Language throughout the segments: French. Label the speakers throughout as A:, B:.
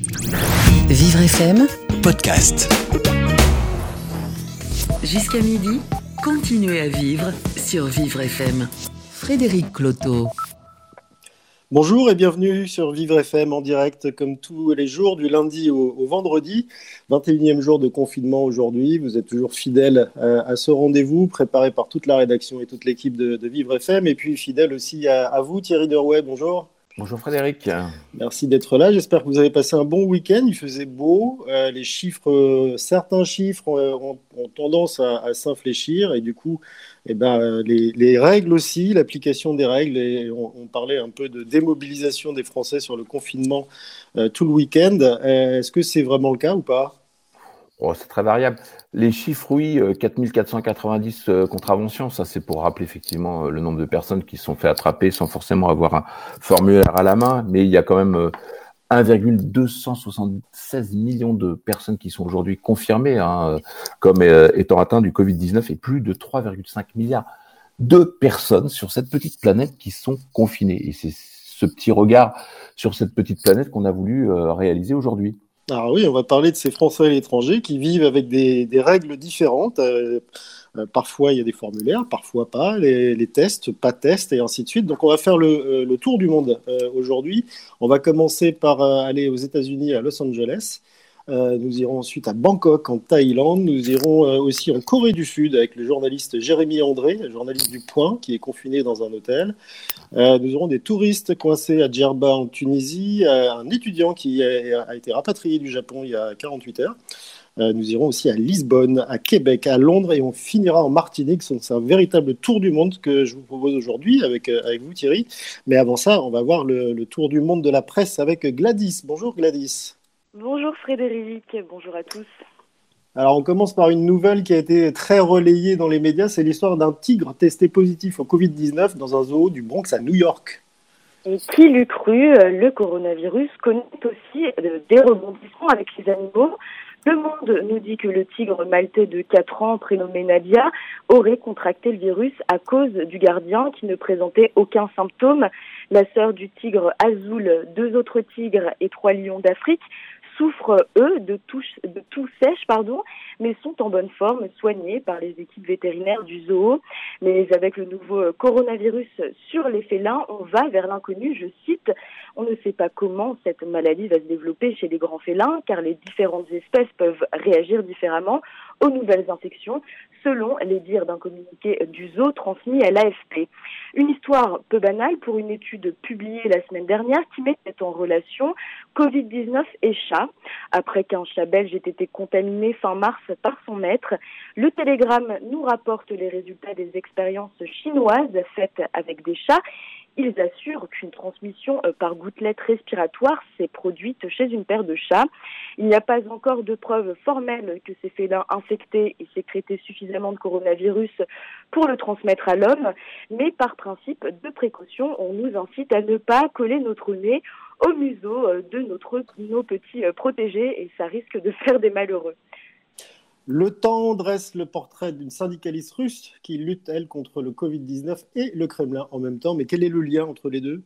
A: Vivre FM,
B: podcast.
A: jusqu'à midi, continuez à vivre sur Vivre FM. Frédéric Cloteau.
C: Bonjour et bienvenue sur Vivre FM en direct comme tous les jours du lundi au, au vendredi. 21e jour de confinement aujourd'hui. Vous êtes toujours fidèle à, à ce rendez-vous préparé par toute la rédaction et toute l'équipe de, de Vivre FM et puis fidèle aussi à, à vous Thierry Derouet. Bonjour.
D: Bonjour Frédéric.
C: Merci d'être là. J'espère que vous avez passé un bon week-end. Il faisait beau. Euh, les chiffres, euh, certains chiffres euh, ont, ont tendance à, s'infléchir et du coup, eh ben, euh, les, les règles aussi, l'application des règles. On, parlait un peu de démobilisation des Français sur le confinement euh, tout le week-end. Euh, Est-ce que c'est vraiment le cas ou pas?
D: Oh, c'est très variable. Les chiffres, oui, euh, 4490 euh, contraventions, ça c'est pour rappeler effectivement euh, le nombre de personnes qui se sont fait attraper sans forcément avoir un formulaire à la main, mais il y a quand même euh, 1,276 millions de personnes qui sont aujourd'hui confirmées hein, euh, comme euh, étant atteintes du Covid-19 et plus de 3,5 milliards de personnes sur cette petite planète qui sont confinées. Et c'est ce petit regard sur cette petite planète qu'on a voulu euh, réaliser aujourd'hui.
C: Alors oui, on va parler de ces Français à l'étranger qui vivent avec des, règles différentes. Euh, euh, parfois, il y a des formulaires, parfois pas, les, tests, pas tests, et ainsi de suite. Donc, on va faire le, euh, tour du monde aujourd'hui. On va commencer par aller aux États-Unis, à Los Angeles. Euh, nous irons ensuite à Bangkok, en Thaïlande. Nous irons euh, aussi en Corée du Sud avec le journaliste Jérémy André, journaliste du Point, qui est confiné dans un hôtel. Euh, nous aurons des touristes coincés à Djerba, en Tunisie, un étudiant qui a, été rapatrié du Japon il y a 48 heures. Nous irons aussi à Lisbonne, à Québec, à Londres et on finira en Martinique. C'est un véritable tour du monde que je vous propose aujourd'hui avec, vous Thierry. Mais avant ça, on va voir le tour du monde de la presse avec Gladys. Bonjour Gladys.
E: Bonjour Frédéric, bonjour à tous.
C: Alors on commence par une nouvelle qui a été très relayée dans les médias. C'est l'histoire d'un tigre testé positif au Covid-19 dans un zoo du Bronx à New York.
E: Et qui l'eût cru, euh, le coronavirus connaît aussi euh, des rebondissements avec les animaux. Le Monde nous dit que le tigre maltais de 4 ans, prénommé Nadia, aurait contracté le virus à cause du gardien qui ne présentait aucun symptôme. La sœur du tigre Azul, deux autres tigres et trois lions d'Afrique souffrent, eux, de tout, sèche, pardon, mais sont en bonne forme, soignés par les équipes vétérinaires du zoo. Mais avec le nouveau euh, coronavirus sur les félins, on va vers l'inconnu, je cite. On ne sait pas comment cette maladie va se développer chez les grands félins, car les différentes espèces peuvent réagir différemment aux nouvelles infections, selon les dires d'un communiqué du zoo transmis à l'AFP. Une histoire peu banale pour une étude publiée la semaine dernière qui mettait en relation Covid-19 et chat. Après qu'un chat belge ait été contaminé fin mars par son maître, le Télégramme nous rapporte les résultats des expériences chinoises faites avec des chats. Ils assurent qu'une transmission euh, par gouttelette respiratoire s'est produite chez une paire de chats. Il n'y a pas encore de preuves formelles que ces félins infectés aient sécrété suffisamment de coronavirus pour le transmettre à l'homme, mais par principe de précaution, on nous incite à ne pas coller notre nez au museau euh, de notre, nos petits euh, protégés et ça risque de faire des malheureux.
C: Le temps dresse le portrait d'une syndicaliste russe qui lutte, elle, contre le Covid-19 et le Kremlin en même temps. Mais quel est le lien entre les deux?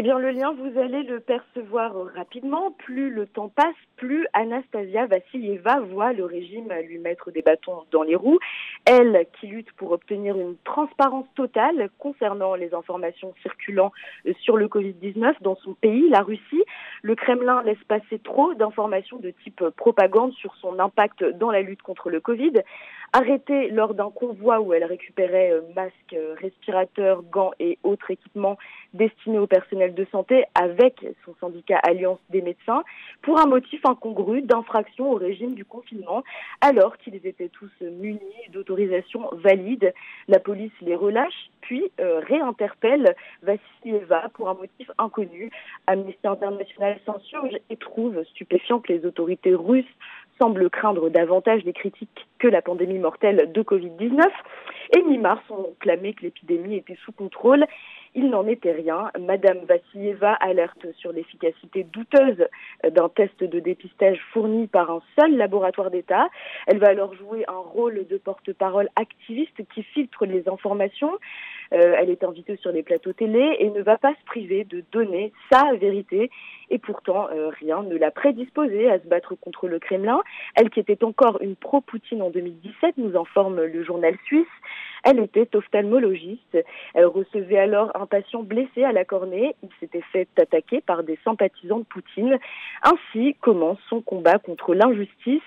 E: Eh bien, le lien, vous allez le percevoir rapidement. Plus le temps passe, plus Anastasia Vassilieva voit le régime lui mettre des bâtons dans les roues. Elle, qui lutte pour obtenir une transparence totale concernant les informations circulant sur le Covid-19 dans son pays, la Russie, le Kremlin laisse passer trop d'informations de type propagande sur son impact dans la lutte contre le Covid. Arrêtée lors d'un convoi où elle récupérait euh, masques, euh, respirateurs, gants et autres équipements destinés au personnel de santé avec son syndicat Alliance des médecins pour un motif incongru d'infraction au régime du confinement alors qu'ils étaient tous munis d'autorisations valides. La police les relâche puis euh, réinterpelle Vassilieva pour un motif inconnu. Amnesty International s'insurge et trouve stupéfiant que les autorités russes semblent craindre davantage les critiques que la pandémie mortelle de Covid-19. Et mi-mars ont clamé que l'épidémie était sous contrôle. Il n'en était rien. Madame Vassilieva alerte sur l'efficacité douteuse d'un test de dépistage fourni par un seul laboratoire d'État. Elle va alors jouer un rôle de porte-parole activiste qui filtre les informations. elle est invitée sur les plateaux télé et ne va pas se priver de donner sa vérité et pourtant euh, rien ne l'a prédisposée à se battre contre le Kremlin. Elle qui était encore une pro-Poutine en 2017, nous informe le journal suisse. Elle était ophtalmologiste. Elle recevait alors un patient blessé à la cornée. Il s'était fait attaquer par des sympathisants de Poutine. Ainsi commence son combat contre l'injustice.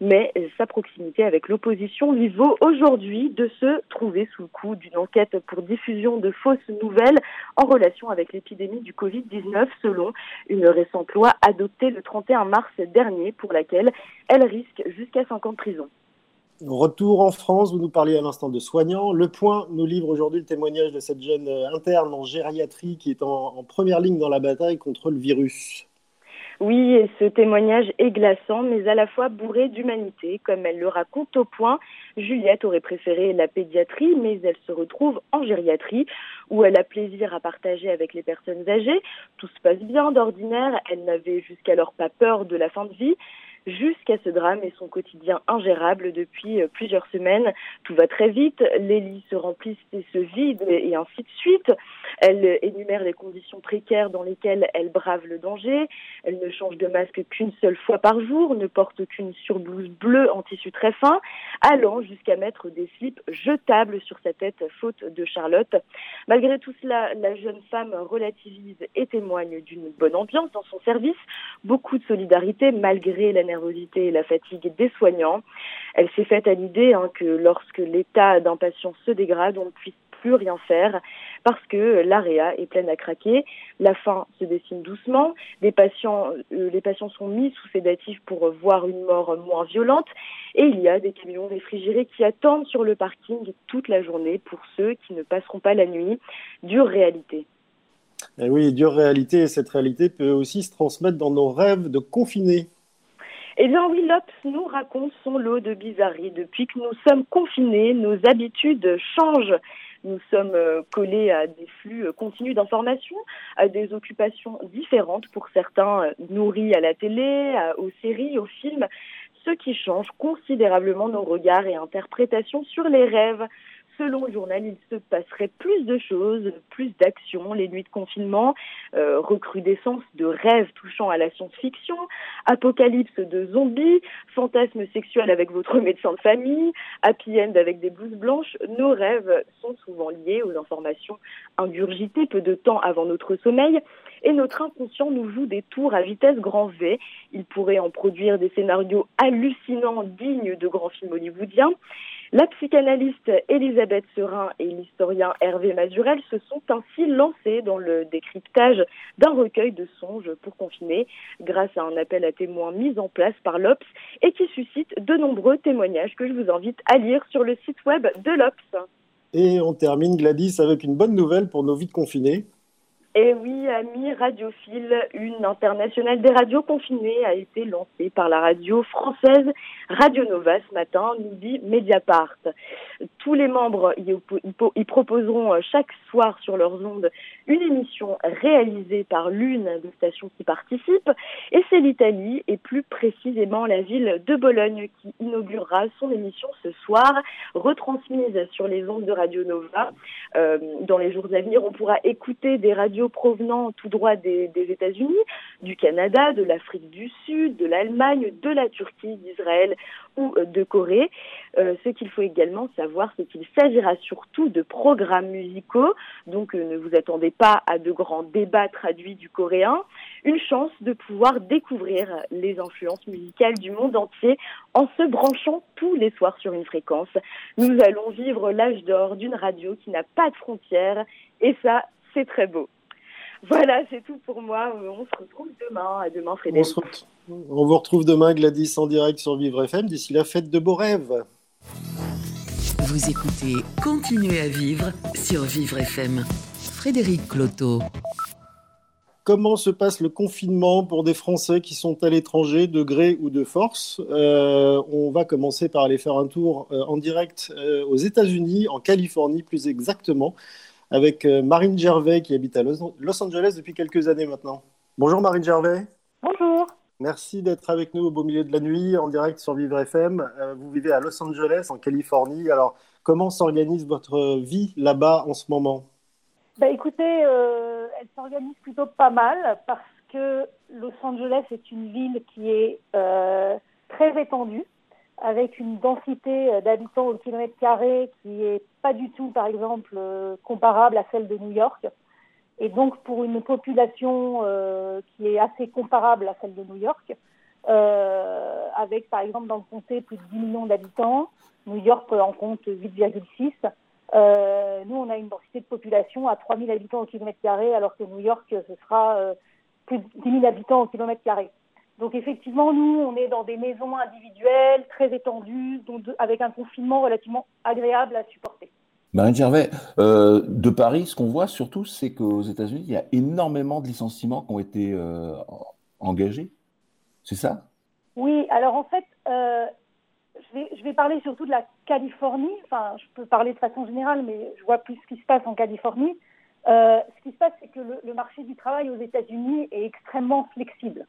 E: Mais sa proximité avec l'opposition lui vaut aujourd'hui de se trouver sous le coup d'une enquête pour diffusion de fausses nouvelles en relation avec l'épidémie du Covid-19 selon une récente loi adoptée le 31 mars dernier pour laquelle elle risque jusqu'à 5 ans de prison.
C: Retour en France, vous nous parliez à l'instant de soignants. Le Point nous livre aujourd'hui le témoignage de cette jeune interne en gériatrie qui est en, première ligne dans la bataille contre le virus.
E: Oui, et ce témoignage est glaçant, mais à la fois bourré d'humanité. Comme elle le raconte au point, Juliette aurait préféré la pédiatrie, mais elle se retrouve en gériatrie, où elle a plaisir à partager avec les personnes âgées. Tout se passe bien d'ordinaire, elle n'avait jusqu'alors pas peur de la fin de vie jusqu'à ce drame et son quotidien ingérable depuis euh, plusieurs semaines. Tout va très vite, les lits se remplissent et se vident et ainsi de suite. Elle énumère les conditions précaires dans lesquelles elle brave le danger. Elle ne change de masque qu'une seule fois par jour, ne porte qu'une surblouse bleue en tissu très fin, allant jusqu'à mettre des slips jetables sur sa tête faute de Charlotte. Malgré tout cela, la jeune femme relativise et témoigne d'une bonne ambiance dans son service, beaucoup de solidarité malgré la nervosité et la fatigue des soignants. Elle s'est faite à l'idée hein, que lorsque l'état d'un patient se dégrade, on ne puisse plus rien faire parce que l'AREA est pleine à craquer. La fin se dessine doucement. Les patients, euh, sont mis sous sédatifs pour voir une mort moins violente. Et il y a des camions réfrigérés qui attendent sur le parking toute la journée pour ceux qui ne passeront pas la nuit. Dure réalité.
C: Eh oui, dure réalité. Et cette réalité peut aussi se transmettre dans nos rêves de confinés.
E: Eh bien oui, nous raconte son lot de bizarreries. Depuis que nous sommes confinés, nos habitudes changent. Nous sommes euh, collés à des flux euh, continus d'informations, à des occupations différentes pour certains euh, nourris à la télé, aux séries, aux films, ce qui change considérablement nos regards et interprétations sur les rêves. Selon le journal, il se passerait plus de choses, plus d'actions, les nuits de confinement, euh, recrudescence de rêves touchant à la science-fiction, apocalypse de zombies, fantasmes sexuels avec votre médecin de famille, happy end avec des blouses blanches. Nos rêves sont souvent liés aux informations ingurgitées peu de temps avant notre sommeil et notre inconscient nous joue des tours à vitesse grand V. Il pourrait en produire des scénarios hallucinants dignes de grands films hollywoodiens. La psychanalyste Elisabeth Serin et l'historien Hervé Mazurel se sont ainsi lancés dans le décryptage d'un recueil de songes pour confiner grâce à un appel à témoins mis en place par l'OPS et qui suscite de nombreux témoignages que je vous invite à lire sur le site web de l'OPS.
C: Et on termine Gladys avec une bonne nouvelle pour nos vies de confinés.
E: Et oui, amis radiophiles, une internationale des radios confinées a été lancée par la radio française Radio Nova ce matin, nous dit Mediapart. Tous les membres y, proposeront euh, chaque soir sur leurs ondes une émission réalisée par l'une des stations qui participent. Et c'est l'Italie, et plus précisément la ville de Bologne, qui inaugurera son émission ce soir, retransmise sur les ondes de Radio Nova. Euh, dans les jours à venir, on pourra écouter des radios provenant tout droit des, États-Unis, du Canada, de l'Afrique du Sud, de l'Allemagne, de la Turquie, d'Israël ou euh, de Corée. Euh, ce qu'il faut également savoir, c'est qu'il s'agira surtout de programmes musicaux, donc euh, ne vous attendez pas à de grands débats traduits du coréen. Une chance de pouvoir découvrir les influences musicales du monde entier en se branchant tous les soirs sur une fréquence. Nous allons vivre l'âge d'or d'une radio qui n'a pas de frontières et ça, c'est très beau. Voilà, c'est tout pour moi. On se retrouve demain. À demain, Frédéric.
C: On, vous retrouve demain, Gladys, en direct sur Vivre FM. D'ici la fête de beaux rêves.
A: Vous écoutez Continuez à vivre sur Vivre FM. Frédéric Cloteau.
C: Comment se passe le confinement pour des Français qui sont à l'étranger, de gré ou de force euh, On va commencer par aller faire un tour euh, en direct euh, aux États-Unis, en Californie plus exactement avec euh, Marine Gervais qui habite à Los Angeles depuis quelques années maintenant. Bonjour Marine Gervais.
E: Bonjour.
C: Merci d'être avec nous au beau milieu de la nuit en direct sur Vivre FM. Euh, vous vivez à Los Angeles, en Californie. Alors, Comment s'organise votre vie là-bas en ce moment?
B: Bah, Écoutez, euh, elle s'organise plutôt pas mal parce que Los Angeles est une ville qui est euh, très étendue, avec une densité d'habitants au kilomètre carré qui n'est pas du tout, par exemple, comparable à celle de New York. Et donc, pour une population qui est assez comparable à celle de New York, euh, avec par exemple dans le comté plus de 10 millions d'habitants. New York en compte 8,6. Euh, nous, on a une densité de population à 3000 habitants au kilomètre carré, alors que New York, ce sera euh, plus de 10 000 habitants au kilomètre carré. Donc effectivement, nous, on est dans des maisons individuelles, très étendues, donc avec un confinement relativement agréable à supporter.
D: Marine Gervais, euh, de Paris, ce qu'on voit surtout, c'est qu'aux États-Unis, il y a énormément de licenciements qui ont été euh, engagés. C'est ça?
B: Oui, alors en fait, euh, je, vais, je vais parler surtout de la Californie. Enfin, je peux parler de façon générale, mais je vois plus ce qui se passe en Californie. Ce qui se passe, c'est que le, marché du travail aux États-Unis est extrêmement flexible.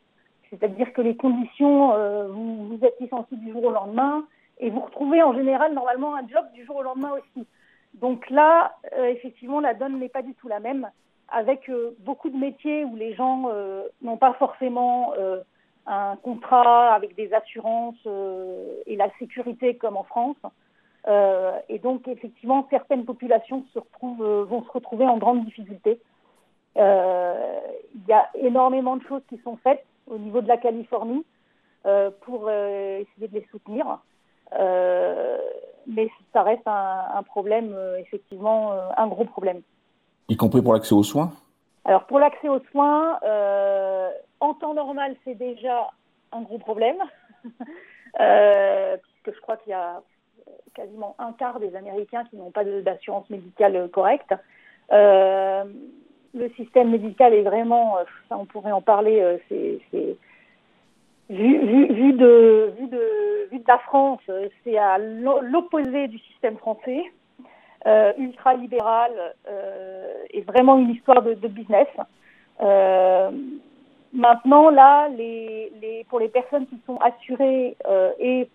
B: C'est-à-dire que les conditions, euh, vous, êtes licencié du jour au lendemain et vous retrouvez en général normalement un job du jour au lendemain aussi. Donc là, effectivement, la donne n'est pas du tout la même, avec beaucoup de métiers où les gens n'ont pas forcément un contrat avec des assurances euh, et la sécurité comme en France. Euh, et donc, effectivement, certaines populations euh, vont se retrouver en grande difficulté. Il y a énormément de choses qui sont faites au niveau de la Californie pour essayer de les soutenir. mais ça reste un, un problème, effectivement, un gros problème.
D: Y compris pour l'accès aux soins?
B: Alors, pour l'accès aux soins, en temps normal, c'est déjà un gros problème, euh, puisque je crois qu'il y a quasiment un quart des Américains qui n'ont pas d'assurance médicale correcte. Euh, le système médical est vraiment, euh, ça on pourrait en parler, c'est vu, vu, de, vu, de, vu de la France, c'est à l'opposé du système français, ultra libéral et vraiment une histoire de, de business. Maintenant, là, les, les, pour les personnes qui sont assurées euh, et,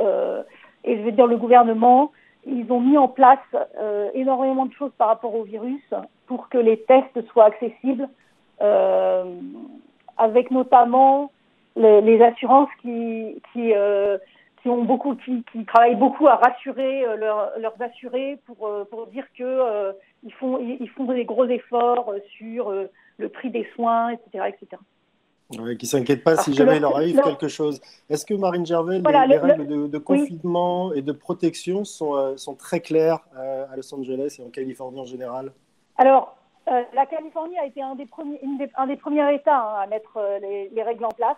B: euh, et je veux dire le gouvernement, ils ont mis en place euh, énormément de choses par rapport au virus pour que les tests soient accessibles, euh, avec notamment les, assurances qui, qui, euh, qui ont beaucoup, qui, qui, travaillent beaucoup à rassurer euh, leur, leurs assurés pour, pour dire que ils font, ils font des gros efforts sur le prix des soins, etc., etc.
C: Ouais, qui ne s'inquiètent pas si jamais il leur arrive quelque chose. Est-ce que Marine Gervais, les, règles de, confinement et de protection sont, euh, sont très claires euh, à Los Angeles et en Californie en général?
B: Alors, euh, la Californie a été un des premiers, un des premiers États hein, à mettre les, les, règles en place.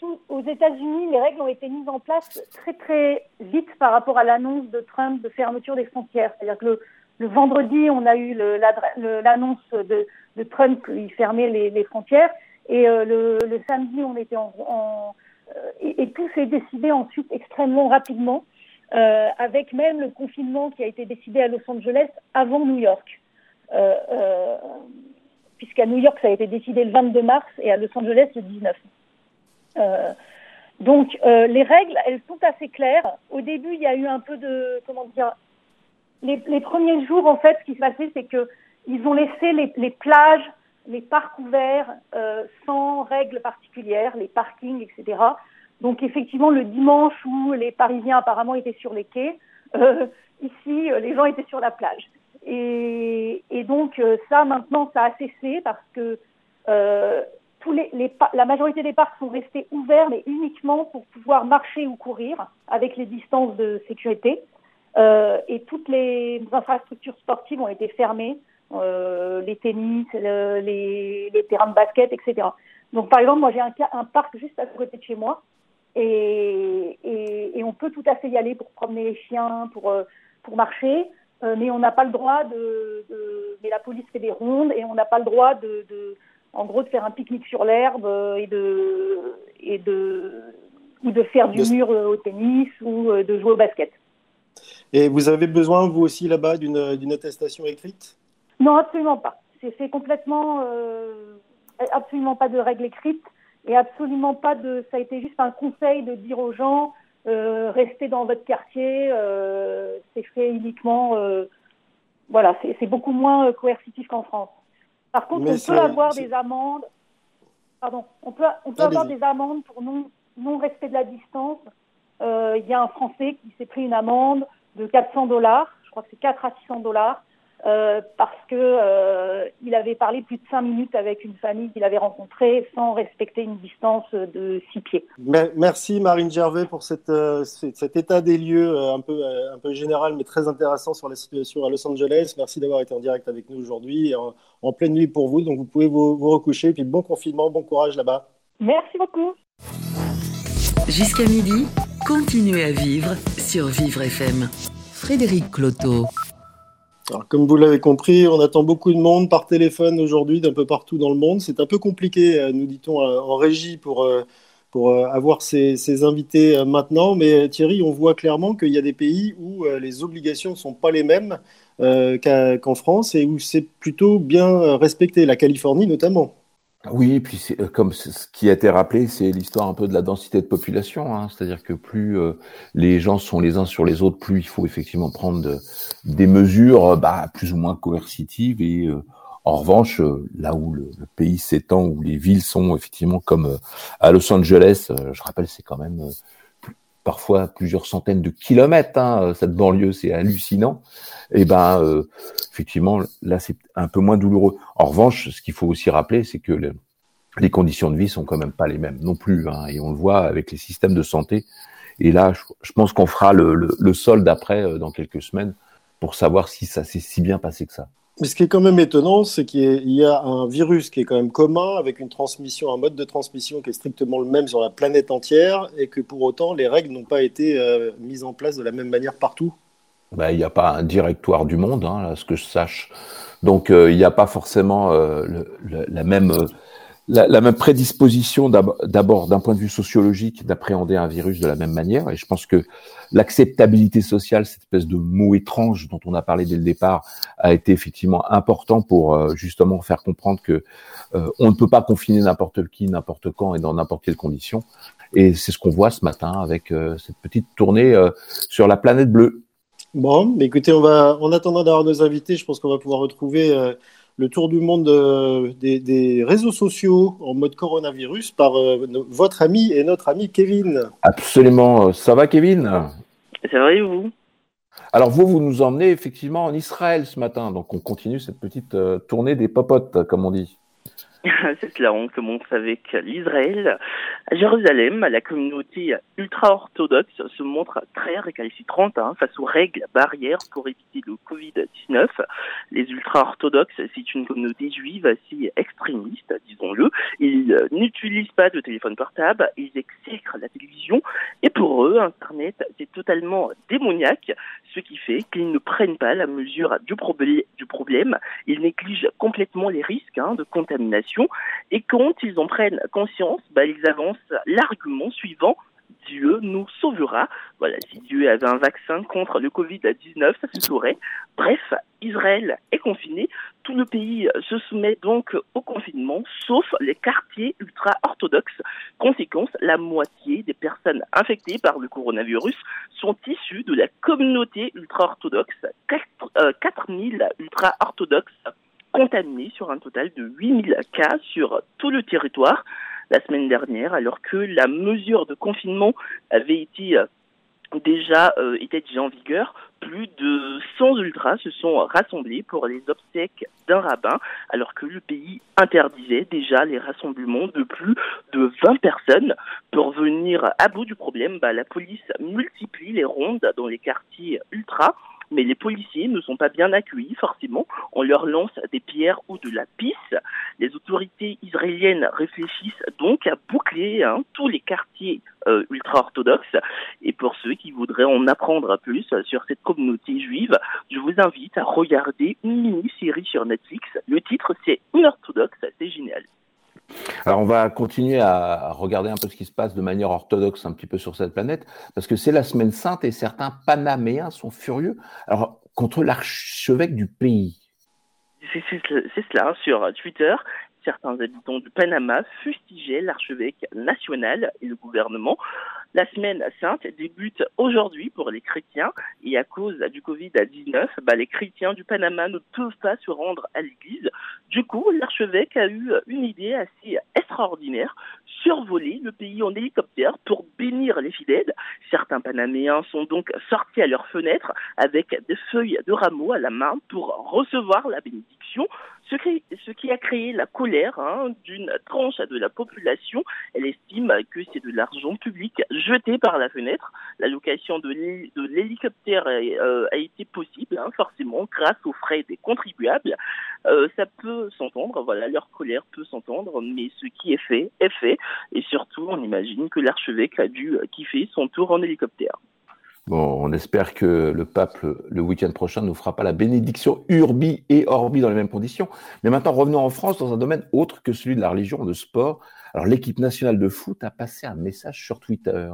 B: Tout, aux États-Unis, les règles ont été mises en place très très vite par rapport à l'annonce de Trump de fermeture des frontières. C'est-à-dire que le, le, vendredi, on a eu l'annonce de, de, Trump qu'il fermait les, les frontières. Et euh, le, le, samedi, on était en, en euh, et, et, tout s'est décidé ensuite extrêmement rapidement, euh, avec même le confinement qui a été décidé à Los Angeles avant New York. Euh, puisqu'à New York, ça a été décidé le 22 mars et à Los Angeles le 19. Euh, donc, les règles, elles sont assez claires. Au début, il y a eu un peu de, comment dire, les, les premiers jours, en fait, ce qui s'est passé, c'est que ils ont laissé les, les plages les parcs ouverts euh, sans règles particulières, les parkings, etc. Donc effectivement, le dimanche où les Parisiens apparemment étaient sur les quais, euh, ici, euh, les gens étaient sur la plage. Et, donc ça, maintenant, ça a cessé parce que la majorité des parcs sont restés ouverts, mais uniquement pour pouvoir marcher ou courir avec les distances de sécurité. Et toutes les infrastructures sportives ont été fermées les tennis, les, les, terrains de basket, etc. Donc, par exemple, moi, j'ai un, un, parc juste à côté de chez moi et, et, et, on peut tout à fait y aller pour promener les chiens, pour, euh, pour marcher, euh, mais on n'a pas le droit de, de, Mais la police fait des rondes et on n'a pas le droit de, de, en gros, de faire un pique-nique sur l'herbe et de, et de, ou de faire du mur au tennis ou de jouer au basket.
C: Et vous avez besoin, vous aussi, là-bas, d'une attestation écrite?
B: Non, absolument pas. C'est complètement, euh, absolument pas de règles écrites et absolument pas de. Ça a été juste un conseil de dire aux gens rester dans votre quartier, c'est fait uniquement. voilà, c'est beaucoup moins coercitif qu'en France. Par contre, on peut avoir des amendes. Pardon, on peut, on peut avoir des amendes pour non, non respect de la distance. Il y a un Français qui s'est pris une amende de 400 dollars, je crois que c'est 4 à 600 dollars, euh, parce que euh, il avait parlé plus de cinq minutes avec une famille qu'il avait rencontrée sans respecter une distance de six pieds.
C: Merci Marine Gervais pour cette, euh, cet état des lieux un peu, un peu général mais très intéressant sur la situation à Los Angeles. Merci d'avoir été en direct avec nous aujourd'hui en, en, pleine nuit pour vous. Donc vous pouvez vous, vous recoucher. Puis bon confinement, bon courage là-bas.
B: Merci beaucoup.
A: Jusqu'à midi, continuez à vivre sur Vivre FM. Frédéric Cloteau.
C: Comme vous l'avez compris, on attend beaucoup de monde par téléphone aujourd'hui d'un peu partout dans le monde. C'est un peu compliqué, euh, nous dit-on, euh, en régie pour, euh, pour avoir ces, invités maintenant. Mais Thierry, on voit clairement qu'il y a des pays où les obligations ne sont pas les mêmes qu'en France et où c'est plutôt bien respecté, la Californie notamment.
D: Oui, et puis euh, comme ce qui a été rappelé, c'est l'histoire un peu de la densité de population. Hein. C'est-à-dire que plus euh, les gens sont les uns sur les autres, plus il faut effectivement prendre des mesures euh, bah, plus ou moins coercitives. Et en revanche, là où le, pays s'étend, où les villes sont effectivement comme à Los Angeles, je rappelle, c'est quand même parfois plusieurs centaines de kilomètres. Hein, cette banlieue, c'est hallucinant. Et ben, effectivement, là, c'est un peu moins douloureux. En revanche, ce qu'il faut aussi rappeler, c'est que les conditions de vie sont quand même pas les mêmes non plus, hein, et on le voit avec les systèmes de santé. Et là, je, pense qu'on fera le, le, solde après euh, dans quelques semaines pour savoir si ça s'est si bien passé que ça.
C: Mais ce qui est quand même étonnant, c'est qu'il y a un virus qui est quand même commun, avec une transmission, un mode de transmission qui est strictement le même sur la planète entière, et que pour autant, les règles n'ont pas été euh, mises en place de la même manière partout.
D: Ben, il n'y a pas un directoire du monde, hein, à ce que je sache. Donc, euh, il n'y a pas forcément euh, la même la, même prédisposition d'abord d'un point de vue sociologique d'appréhender un virus de la même manière. Et je pense que l'acceptabilité sociale, cette espèce de mot étrange dont on a parlé dès le départ, a été effectivement important pour euh, justement faire comprendre que euh, on ne peut pas confiner n'importe qui, n'importe quand et dans n'importe quelle condition. Et c'est ce qu'on voit ce matin avec euh, cette petite tournée sur la planète bleue.
C: Bon, écoutez, on va, en attendant d'avoir nos invités, je pense qu'on va pouvoir retrouver le tour du monde euh, des, réseaux sociaux en mode coronavirus par euh, votre ami et notre ami Kevin.
D: Absolument. Ça va, Kevin?
F: Ça va et vous?
D: Alors vous, vous nous emmenez effectivement en Israël ce matin, donc on continue cette petite euh, tournée des popotes, comme on dit.
F: C'est cela, on commence avec l'Israël. À Jérusalem, la communauté ultra-orthodoxe se montre très récalcitrante hein, face aux règles barrières pour éviter le Covid-19. Les ultra-orthodoxes, c'est une communauté juive assez extrémiste, disons-le. Ils n'utilisent pas de téléphone portable, ils exècrent la télévision, et pour eux, Internet, c'est totalement démoniaque, ce qui fait qu'ils ne prennent pas la mesure du, problème. Ils négligent complètement les risques hein, de contamination et quand ils en prennent conscience, bah, ils avancent l'argument suivant Dieu nous sauvera. Voilà, si Dieu avait un vaccin contre le Covid-19, ça se saurait. Bref, Israël est confiné. Tout le pays se soumet donc au confinement, sauf les quartiers ultra-orthodoxes. Conséquence, la moitié des personnes infectées par le coronavirus sont issues de la communauté ultra-orthodoxe. 4000 euh, ultra-orthodoxes contaminés sur un total de 8000 cas sur tout le territoire la semaine dernière, alors que la mesure de confinement avait été euh, déjà euh, était déjà en vigueur. Plus de 100 ultras se sont rassemblés pour les obsèques d'un rabbin, alors que le pays interdisait déjà les rassemblements de plus de 20 personnes. Pour venir à bout du problème, bah, la police multiplie les rondes dans les quartiers ultras mais les policiers ne sont pas bien accueillis, forcément. On leur lance des pierres ou de la pisse. Les autorités israéliennes réfléchissent donc à boucler hein, tous les quartiers euh, ultra-orthodoxes. Et pour ceux qui voudraient en apprendre plus sur cette communauté juive, je vous invite à regarder une mini-série sur Netflix. Le titre, c'est Unorthodoxe, c'est génial.
D: Alors on va continuer à regarder un peu ce qui se passe de manière orthodoxe un petit peu sur cette planète, parce que c'est la semaine sainte et certains Panaméens sont furieux. Contre l'archevêque du pays.
F: C'est cela, sur Twitter, certains habitants du Panama fustigeaient l'archevêque national et le gouvernement. La semaine sainte débute aujourd'hui pour les chrétiens et à cause du Covid-19, bah, les chrétiens du Panama ne peuvent pas se rendre à l'église. Du coup, l'archevêque a eu une idée assez extraordinaire survoler le pays en hélicoptère pour bénir les fidèles. Certains Panaméens sont donc sortis à leurs fenêtres avec des feuilles de rameaux à la main pour recevoir la bénédiction ce qui, a créé la colère hein, d'une tranche de la population. Elle estime que c'est de l'argent public jeté par la fenêtre. La location de l'hélicoptère euh, a été possible, hein, forcément, grâce aux frais des contribuables. Euh, ça peut s'entendre, voilà, leur colère peut s'entendre, mais ce qui est fait est fait. Et surtout, on imagine que l'archevêque a dû kiffer son tour en hélicoptère.
D: Bon, on espère que le pape, le week-end prochain, ne nous fera pas la bénédiction urbi et orbi dans les mêmes conditions. Mais maintenant, revenons en France dans un domaine autre que celui de la religion, de sport. Alors, l'équipe nationale de foot a passé un message sur Twitter.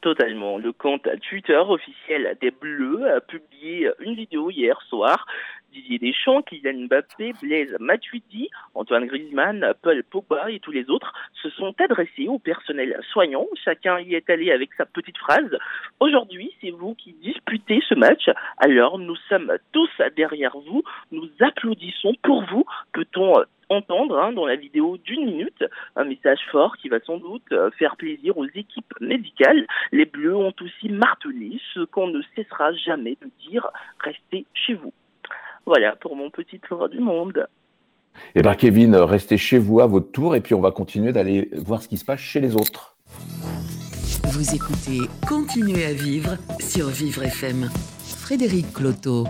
F: Totalement. Le compte Twitter officiel des Bleus a publié une vidéo hier soir Didier Deschamps, Kylian Mbappé, Blaise Matuidi, Antoine Griezmann, Paul Pogba et tous les autres se sont adressés au personnel soignant. Chacun y est allé avec sa petite phrase. Aujourd'hui, c'est vous qui disputez ce match. Alors, nous sommes tous derrière vous. Nous applaudissons pour vous. Peut-on entendre hein, dans la vidéo d'une minute un message fort qui va sans doute faire plaisir aux équipes médicales. Les Bleus ont aussi martelé ce qu'on ne cessera jamais de dire, restez chez vous. Voilà pour mon petit tour du monde.
D: Eh bien, Kevin, restez chez vous à votre tour et puis on va continuer d'aller voir ce qui se passe chez les autres.
A: Vous écoutez Continuez à vivre sur Vivre FM. Frédéric Cloteau.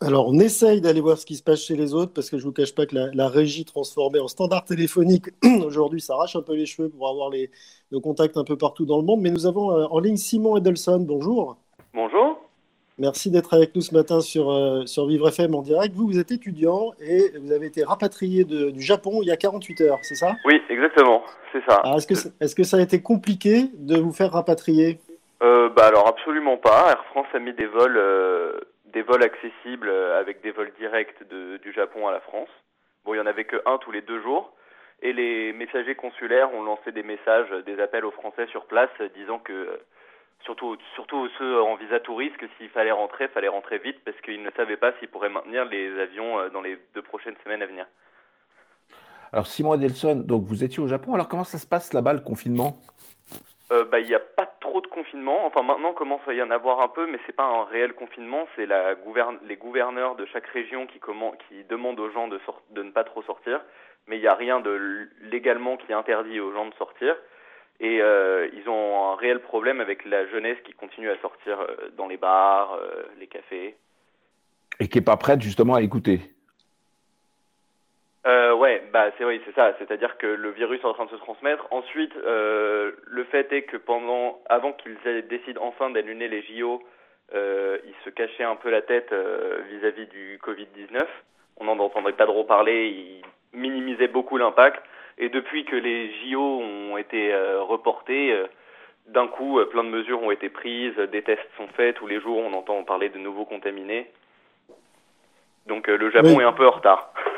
C: Alors, on essaye d'aller voir ce qui se passe chez les autres parce que je ne vous cache pas que la, régie transformée en standard téléphonique aujourd'hui s'arrache un peu les cheveux pour avoir les, nos contacts un peu partout dans le monde. Mais nous avons euh, en ligne Simon Edelson. Bonjour.
G: Bonjour.
C: Merci d'être avec nous ce matin sur, euh, sur Vivre FM en direct. Vous, vous êtes étudiant et vous avez été rapatrié du Japon il y a 48 heures, c'est ça?
G: Oui, exactement, c'est ça.
C: Est-ce que, est que, ça a été compliqué de vous faire rapatrier?
G: Euh, bah Alors absolument pas. Air France a mis des vols, euh, des vols accessibles avec des vols directs du Japon à la France. Bon, il n'y en avait que un tous les deux jours. Et les messagers consulaires ont lancé des messages, des appels aux Français sur place disant que surtout, surtout ceux en visa touriste, s'il fallait rentrer, il fallait rentrer vite parce qu'ils ne savaient pas s'ils pourraient maintenir les avions euh, dans les deux prochaines semaines à venir.
D: Alors Simon Adelson, donc vous étiez au Japon, alors comment ça se passe là-bas le confinement?
G: Euh, bah, il n'y a pas trop de confinement. Enfin, maintenant, commence à y en avoir un peu, mais c'est pas un réel confinement. C'est la les gouverneurs de chaque région qui, qui demandent aux gens de, de ne pas trop sortir. Mais il n'y a rien de légalement qui interdit aux gens de sortir. Et euh, ils ont un réel problème avec la jeunesse qui continue à sortir euh, dans les bars, euh, les cafés.
D: Et qui n'est pas prête justement à écouter.
G: Euh, ouais, bah c'est oui, c'est ça. C'est-à-dire que le virus est en train de se transmettre. Ensuite, le fait est que pendant, avant qu'ils décident enfin d'annuler les JO, ils se cachaient un peu la tête vis-à-vis du Covid 19. On n'en entendrait pas trop parler. Ils minimisaient beaucoup l'impact. Et depuis que les JO ont été euh, reportés, euh, d'un coup, euh, plein de mesures ont été prises, des tests sont faits, tous les jours on entend parler de nouveaux contaminés. Donc le Japon est un peu en retard.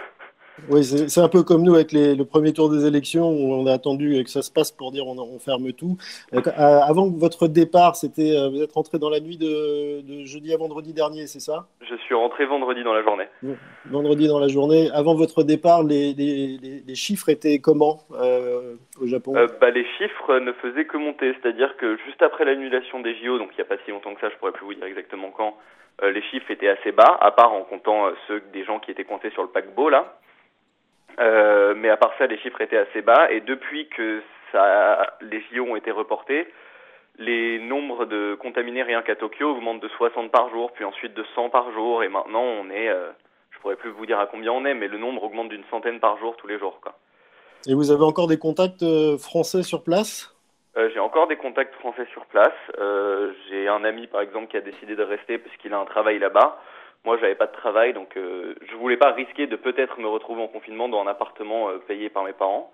C: Oui, c'est un peu comme nous avec le premier tour des élections où on a attendu que ça se passe pour dire on, ferme tout. Euh, avant votre départ, c'était euh, vous êtes rentré dans la nuit de, jeudi à vendredi dernier, c'est ça?
G: Je suis rentré vendredi dans la journée.
C: Vendredi dans la journée. Avant votre départ, les, les, chiffres étaient comment euh, au Japon?
G: Bah, Les chiffres ne faisaient que monter, c'est-à-dire que juste après l'annulation des JO, donc il n'y a pas si longtemps que ça, je pourrais plus vous dire exactement quand, les chiffres étaient assez bas, à part en comptant ceux des gens qui étaient comptés sur le paquebot là. Euh, mais à part ça, les chiffres étaient assez bas. Et depuis que ça, les JO ont été reportés, les nombres de contaminés rien qu'à Tokyo augmentent de 60 par jour, puis ensuite de 100 par jour. Et maintenant, on est, euh, je pourrais plus vous dire à combien on est, mais le nombre augmente d'une centaine par jour tous les jours. Quoi.
C: Et vous avez encore des contacts euh, français sur place?
G: J'ai encore des contacts français sur place. j'ai un ami, par exemple, qui a décidé de rester parce qu'il a un travail là-bas. Moi, j'avais pas de travail, donc euh, je voulais pas risquer de peut-être me retrouver en confinement dans un appartement euh, payé par mes parents.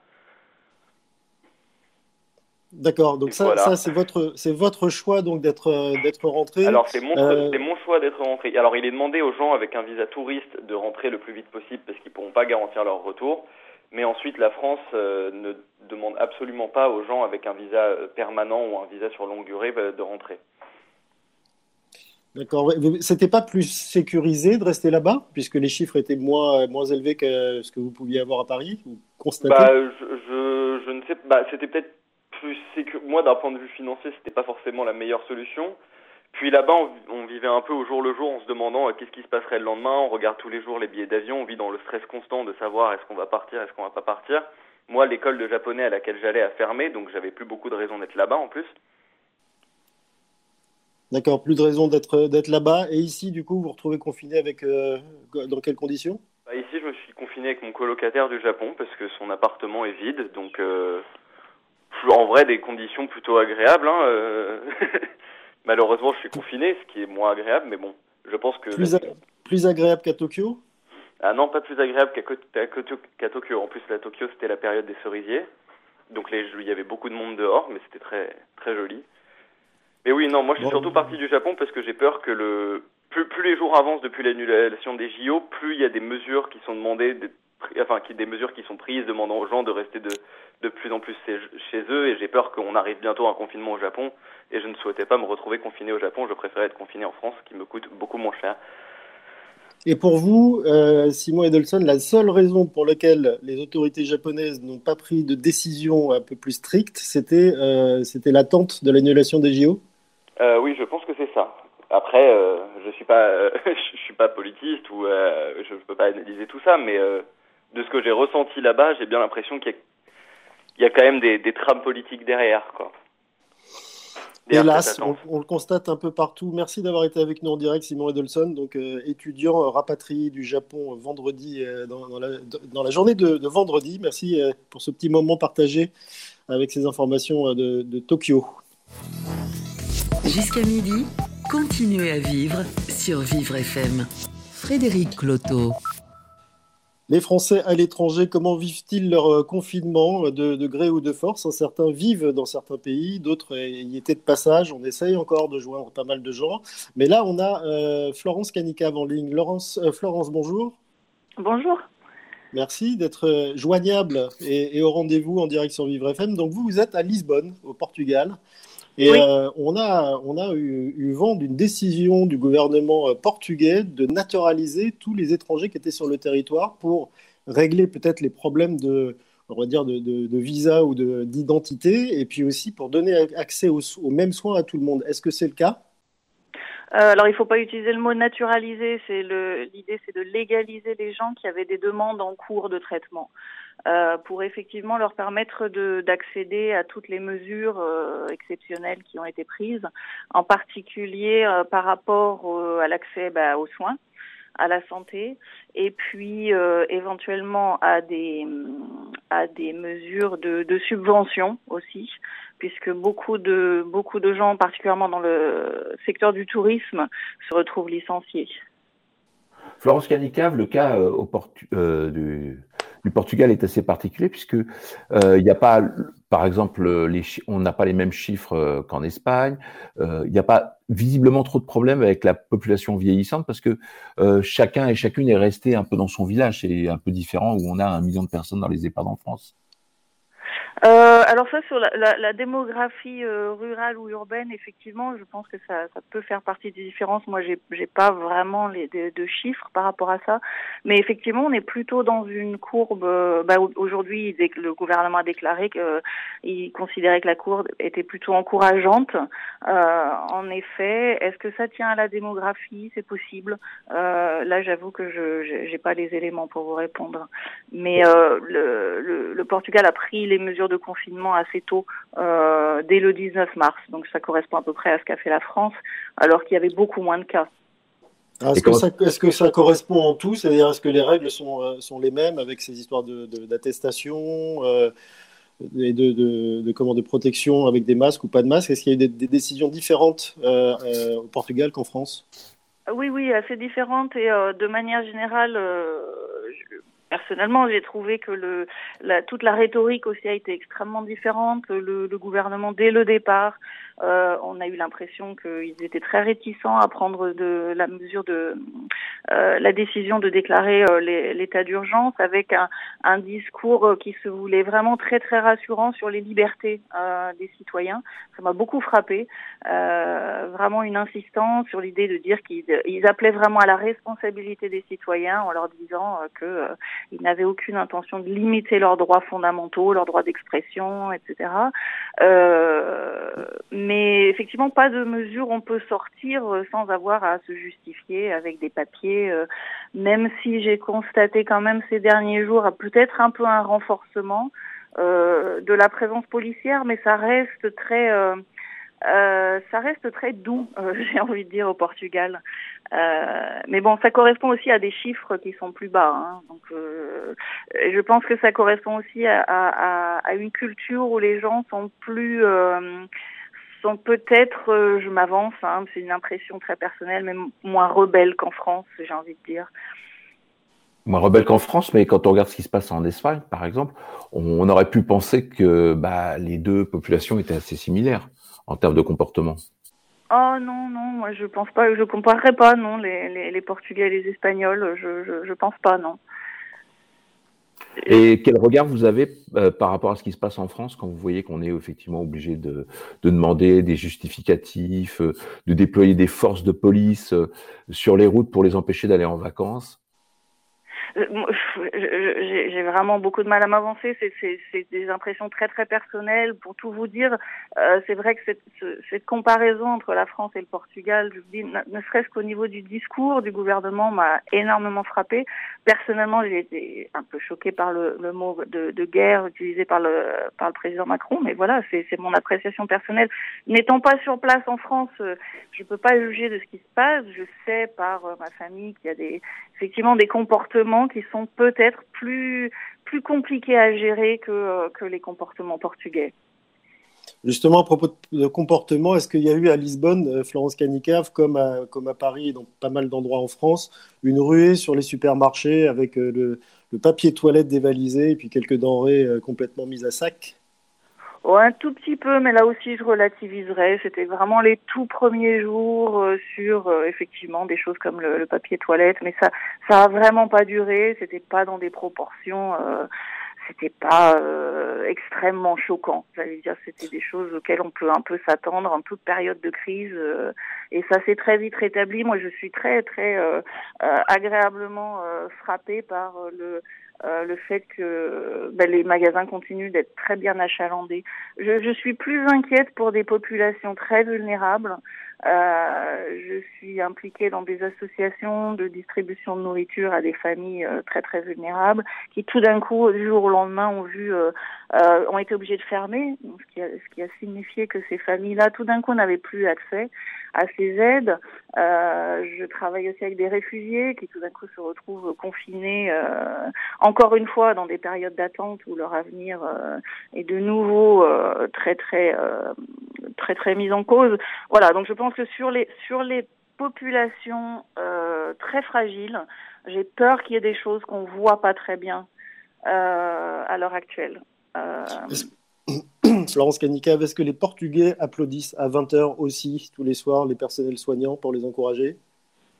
C: D'accord, donc ça, ça c'est votre, c'est votre choix donc d'être euh, d'être rentré.
G: Alors c'est mon, mon choix d'être rentré. Alors il est demandé aux gens avec un visa touriste de rentrer le plus vite possible parce qu'ils pourront pas garantir leur retour. Mais ensuite la France ne demande absolument pas aux gens avec un visa permanent ou un visa sur longue durée de rentrer.
C: D'accord. C'était pas plus sécurisé de rester là-bas, puisque les chiffres étaient moins, moins élevés que ce que vous pouviez avoir à Paris ou constater
G: bah, je, je, ne sais pas. C'était peut-être plus sécurisé. Moi, d'un point de vue financier, c'était pas forcément la meilleure solution. Puis là-bas, on, vivait un peu au jour le jour en se demandant euh, qu'est-ce qui se passerait le lendemain? On regarde tous les jours les billets d'avion. On vit dans le stress constant de savoir est-ce qu'on va partir, est-ce qu'on va pas partir. Moi, l'école de japonais à laquelle j'allais a fermé, donc j'avais plus beaucoup de raisons d'être là-bas en plus.
C: D'accord, plus de raison d'être d'être là-bas. Et ici, du coup, vous vous retrouvez confiné avec euh, dans quelles conditions?
G: Bah, Ici, je me suis confiné avec mon colocataire du Japon parce que son appartement est vide, donc euh, en vrai des conditions plutôt agréables. Hein, euh. Malheureusement, je suis confiné, ce qui est moins agréable, mais bon, je pense que
C: plus, plus agréable qu'à Tokyo?
G: Ah non, pas plus agréable qu'à Tokyo. En plus, la Tokyo, c'était la période des cerisiers, donc les, il y avait beaucoup de monde dehors, mais c'était très très joli. Mais oui, non, moi je suis surtout parti du Japon parce que j'ai peur que le plus, plus les jours avancent depuis l'annulation des JO, plus il y a des mesures qui sont demandées, enfin qui, des mesures qui sont prises demandant aux gens de rester de, de plus en plus chez eux. Et j'ai peur qu'on arrive bientôt à un confinement au Japon. Et je ne souhaitais pas me retrouver confiné au Japon, je préférais être confiné en France qui me coûte beaucoup moins cher.
C: Et pour vous, euh, Simon Edelson, la seule raison pour laquelle les autorités japonaises n'ont pas pris de décision un peu plus stricte, c'était euh, l'attente de l'annulation des JO
G: oui, je pense que c'est ça. Après, euh, je suis pas, euh, je suis pas politiste ou je ne peux pas analyser tout ça, mais de ce que j'ai ressenti là-bas, j'ai bien l'impression qu'il y, a quand même des, trames politiques derrière, quoi.
C: Hélas, on, le constate un peu partout. Merci d'avoir été avec nous en direct, Simon Edelson, donc étudiant rapatrié du Japon vendredi dans, la, journée de, vendredi. Merci pour ce petit moment partagé avec ces informations de, de Tokyo.
A: Jusqu'à midi, continuez à vivre sur Vivre FM. Frédéric Cloteau.
C: Les Français à l'étranger, comment vivent-ils leur euh, confinement euh, de, gré ou de force? Certains vivent dans certains pays, d'autres y étaient de passage. On essaye encore de joindre pas mal de gens. Mais là, on a euh, Florence Canicave en ligne. Laurence, Florence, bonjour.
H: Bonjour.
C: Merci d'être joignable et, et au rendez-vous en direct sur Vivre FM. Donc vous, vous êtes à Lisbonne, au Portugal. Et euh, on a, on a eu, vent d'une décision du gouvernement euh, portugais de naturaliser tous les étrangers qui étaient sur le territoire pour régler peut-être les problèmes de, on va dire, de, visa ou d'identité, et puis aussi pour donner accès aux, mêmes soins à tout le monde. Est-ce que c'est le cas?
H: Euh, alors, il ne faut pas utiliser le mot naturaliser. C'est l'idée, c'est de légaliser les gens qui avaient des demandes en cours de traitement. Euh, pour effectivement leur permettre d'accéder à toutes les mesures euh, exceptionnelles qui ont été prises, en particulier euh, par rapport à l'accès bah, aux soins, à la santé, et puis éventuellement à des à des mesures de, de subvention aussi, puisque beaucoup de beaucoup de gens, particulièrement dans le secteur du tourisme, se retrouvent licenciés.
D: Florence Canicave, le cas au Portu du du Portugal est assez particulier puisque euh, il n'y a pas, par exemple, on n'a pas les mêmes chiffres euh, qu'en Espagne. Euh, il n'y a pas visiblement trop de problèmes avec la population vieillissante parce que chacun et chacune est resté un peu dans son village. C'est un peu différent où on a un million de personnes dans les EHPAD en France.
H: Euh, alors ça, sur la, la, la démographie euh, rurale ou urbaine, effectivement, je pense que ça, ça peut faire partie des différences. Moi, j'ai, j'ai pas vraiment les de, de, chiffres par rapport à ça, mais effectivement, on est plutôt dans une courbe. Euh, bah, aujourd'hui, le gouvernement a déclaré qu'il considérait que la courbe était plutôt encourageante. en effet, est-ce que ça tient à la démographie? C'est possible. là, j'avoue que je j'ai pas les éléments pour vous répondre, mais le, le, le Portugal a pris les mesures de confinement assez tôt, euh, dès le 19 mars. Donc ça correspond à peu près à ce qu'a fait la France, alors qu'il y avait beaucoup moins de cas.
C: Ah, est-ce, que ça, est-ce que ça, correspond en tout? C'est-à-dire, est-ce que les règles sont, euh, sont les mêmes avec ces histoires de, d'attestation euh, et de, de, comment, de protection avec des masques ou pas de masques? Est-ce qu'il y a eu des, décisions différentes au Portugal qu'en France?
H: Oui, oui, assez différentes. Et de manière générale, personnellement, j'ai trouvé que le, la, toute la rhétorique aussi a été extrêmement différente. Le, le gouvernement, dès le départ, euh, on a eu l'impression qu'ils étaient très réticents à prendre de la mesure de euh, la décision de déclarer euh, l'état d'urgence avec un, un, discours qui se voulait vraiment très très rassurant sur les libertés euh, des citoyens. Ça m'a beaucoup frappé. Euh, vraiment une insistance sur l'idée de dire qu'ils appelaient vraiment à la responsabilité des citoyens en leur disant que ils n'avaient aucune intention de limiter leurs droits fondamentaux, leurs droits d'expression, etc. Euh, mais effectivement, pas de mesure on peut sortir euh, sans avoir à se justifier avec des papiers, euh, même si j'ai constaté quand même ces derniers jours peut-être un peu un renforcement euh, de la présence policière, mais ça reste très... Euh, ça reste très doux, euh, j'ai envie de dire, au Portugal. Euh, mais bon, ça correspond aussi à des chiffres qui sont plus bas. Hein. Donc, je pense que ça correspond aussi à, une culture où les gens sont plus sont peut-être, je m'avance, hein, c'est une impression très personnelle, mais moins rebelles qu'en France, j'ai envie de dire.
D: Moins rebelles qu'en France, mais quand on regarde ce qui se passe en Espagne, par exemple, on, aurait pu penser que bah, les deux populations étaient assez similaires en termes de comportement
H: Oh non, non, moi je pense pas, je comparerais pas, non, les, les, les Portugais et les Espagnols, je, je, je, pense pas, non.
D: Et quel regard vous avez euh, par rapport à ce qui se passe en France quand vous voyez qu'on est effectivement obligé de, de, demander des justificatifs, euh, de déployer des forces de police euh, sur les routes pour les empêcher d'aller en vacances?
H: J'ai vraiment beaucoup de mal à m'avancer. C'est des impressions très très personnelles. Pour tout vous dire, euh, c'est vrai que cette, cette, comparaison entre la France et le Portugal, je vous dis, ne serait-ce qu'au niveau du discours du gouvernement, m'a énormément frappé. Personnellement, j'ai été un peu choquée par le, le mot de, de, guerre utilisé par le par le président Macron. Mais voilà, c'est mon appréciation personnelle. N'étant pas sur place en France, euh, je peux pas juger de ce qui se passe. Je sais par euh, ma famille qu'il y a des effectivement des comportements qui sont peut-être plus plus compliqués à gérer que euh, que les comportements portugais.
C: Justement, à propos de comportement, est-ce qu'il y a eu à Lisbonne, euh, Florence Canicave, comme à, comme à Paris et dans pas mal d'endroits en France, une ruée sur les supermarchés avec euh, le, le papier toilette dévalisé et puis quelques denrées complètement mises à sac?
H: Oh, un tout petit peu, mais là aussi je relativiserai. C'était vraiment les tout premiers jours euh, sur euh, effectivement des choses comme le, le, papier toilette, mais ça ça a vraiment pas duré. C'était pas dans des proportions, euh, c'était pas euh, extrêmement choquant. J'allais dire c'était des choses auxquelles on peut un peu s'attendre en toute période de crise, et ça s'est très vite rétabli. Moi je suis très très agréablement frappée par le euh, le fait que ben, les magasins continuent d'être très bien achalandés. Je, je, suis plus inquiète pour des populations très vulnérables. Euh, je suis impliquée dans des associations de distribution de nourriture à des familles euh, très très vulnérables qui tout d'un coup du jour au lendemain ont vu euh, ont été obligées de fermer, ce qui a, ce qui a signifié que ces familles-là tout d'un coup n'avaient plus accès à ces aides. Euh, je travaille aussi avec des réfugiés qui tout d'un coup se retrouvent confinés euh, encore une fois dans des périodes d'attente où leur avenir euh, est de nouveau très très très très mis en cause. Voilà, donc je pense que sur les sur les populations très fragiles, j'ai peur qu'il y ait des choses qu'on voit pas très bien à l'heure actuelle.
C: Florence Canica, est-ce que les Portugais applaudissent à 20h aussi tous les soirs les personnels soignants pour les encourager?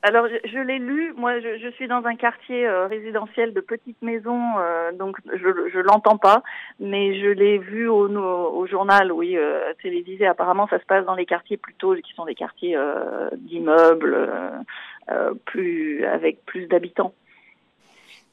H: Alors, je, je l'ai lu. Moi, je, je, suis dans un quartier euh, résidentiel de petites maisons, euh, donc je, je l'entends pas, mais je l'ai vu au, au, journal, oui, euh, télévisé. Apparemment, ça se passe dans les quartiers plutôt qui sont des quartiers euh, d'immeubles, euh, plus avec plus d'habitants.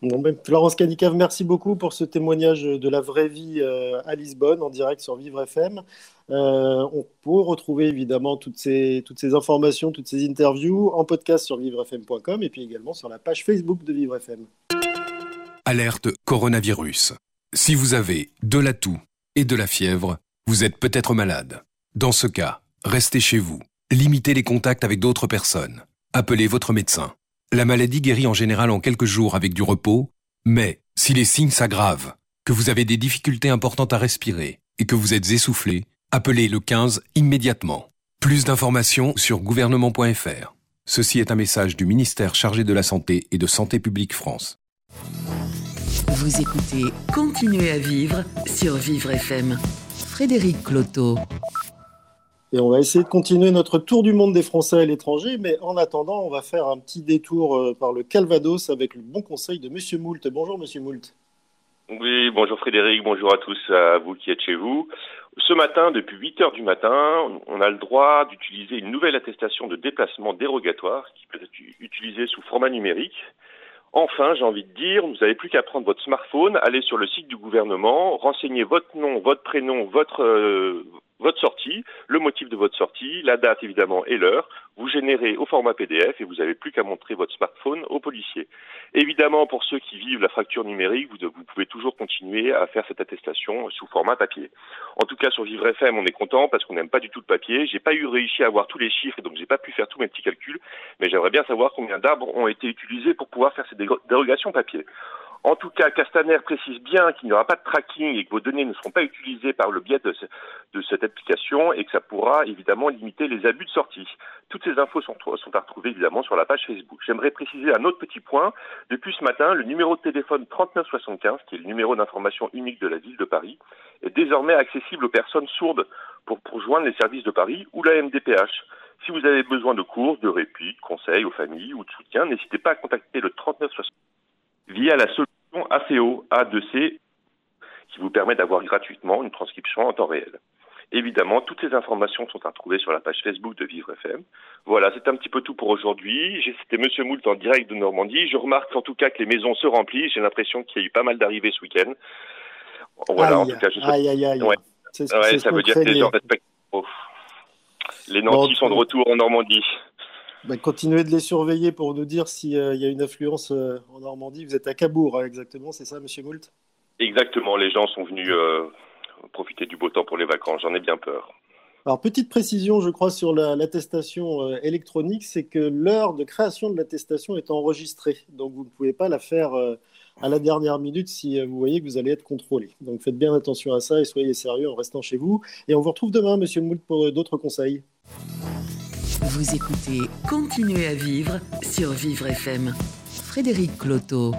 C: Ben, Florence Canicave, merci beaucoup pour ce témoignage de la vraie vie euh, à Lisbonne en direct sur Vivre FM. Euh, on peut retrouver évidemment toutes ces, toutes ces informations, toutes ces interviews en podcast sur vivrefm.com et puis également sur la page Facebook de Vivre FM.
I: Alerte coronavirus. Si vous avez de la toux et de la fièvre, vous êtes peut-être malade. Dans ce cas, restez chez vous. Limitez les contacts avec d'autres personnes. Appelez votre médecin. La maladie guérit en général en quelques jours avec du repos, mais si les signes s'aggravent, que vous avez des difficultés importantes à respirer et que vous êtes essoufflé, appelez le 15 immédiatement. Plus d'informations sur gouvernement.fr. Ceci est un message du ministère chargé de la Santé et de Santé publique France.
A: Vous écoutez Continuez à vivre sur Vivre FM. Frédéric Cloteau.
C: Et on va essayer de continuer notre tour du monde des Français à l'étranger, mais en attendant, on va faire un petit détour euh, par le Calvados avec le bon conseil de Monsieur Moult. Bonjour Monsieur Moult.
J: Oui, bonjour Frédéric, bonjour à tous, à vous qui êtes chez vous. Ce matin, depuis 8 heures du matin, on a le droit d'utiliser une nouvelle attestation de déplacement dérogatoire qui peut être utilisée sous format numérique. Enfin, j'ai envie de dire, vous n'avez plus qu'à prendre votre smartphone, aller sur le site du gouvernement, renseigner votre nom, votre prénom, votre, euh, votre sortie, le motif de votre sortie, la date évidemment et l'heure. Vous générez au format PDF et vous n'avez plus qu'à montrer votre smartphone au policier. Évidemment, pour ceux qui vivent la fracture numérique, vous, pouvez toujours continuer à faire cette attestation sous format papier. En tout cas, sur Vivre FM, on est content parce qu'on n'aime pas du tout le papier. J'ai pas eu réussi à avoir tous les chiffres donc j'ai pas pu faire tous mes petits calculs, mais j'aimerais bien savoir combien d'arbres ont été utilisés pour pouvoir faire ces dérogations papier. En tout cas, Castaner précise bien qu'il n'y aura pas de tracking et que vos données ne seront pas utilisées par le biais de, cette application et que ça pourra évidemment limiter les abus de sortie. Toutes ces infos sont, à retrouver évidemment sur la page Facebook. J'aimerais préciser un autre petit point. Depuis ce matin, le numéro de téléphone 3975, qui est le numéro d'information unique de la ville de Paris, est désormais accessible aux personnes sourdes pour, joindre les services de Paris ou la MDPH. Si vous avez besoin de courses, de répit, de conseils aux familles ou de soutien, n'hésitez pas à contacter le 3975 via la solution ACO A2C qui vous permet d'avoir gratuitement une transcription en temps réel. Évidemment, toutes ces informations sont à retrouver sur la page Facebook de Vivre FM. Voilà, c'est un petit peu tout pour aujourd'hui. C'était Monsieur Moult en direct de Normandie. Je remarque en tout cas que les maisons se remplissent. J'ai l'impression qu'il y a eu pas mal d'arrivées ce week-end.
C: Voilà, en tout cas, je Aïe, aïe, aïe.
J: Ouais. ça veut dire que les gens respectent. Les nantis sont de retour en Normandie.
C: Bah, continuez de les surveiller pour nous dire s'il y a une affluence euh, en Normandie. Vous êtes à Cabourg, hein, exactement, c'est ça, Monsieur Moult?
J: Exactement, les gens sont venus euh, profiter du beau temps pour les vacances, j'en ai bien peur.
C: Alors, petite précision, je crois, sur l'attestation euh, électronique, c'est que l'heure de création de l'attestation est enregistrée. Donc, vous ne pouvez pas la faire à la dernière minute si vous voyez que vous allez être contrôlé. Donc, faites bien attention à ça et soyez sérieux en restant chez vous. Et on vous retrouve demain, Monsieur Moult, pour d'autres conseils.
A: Vous écoutez Continuez à vivre sur Vivre FM. Frédéric Cloteau.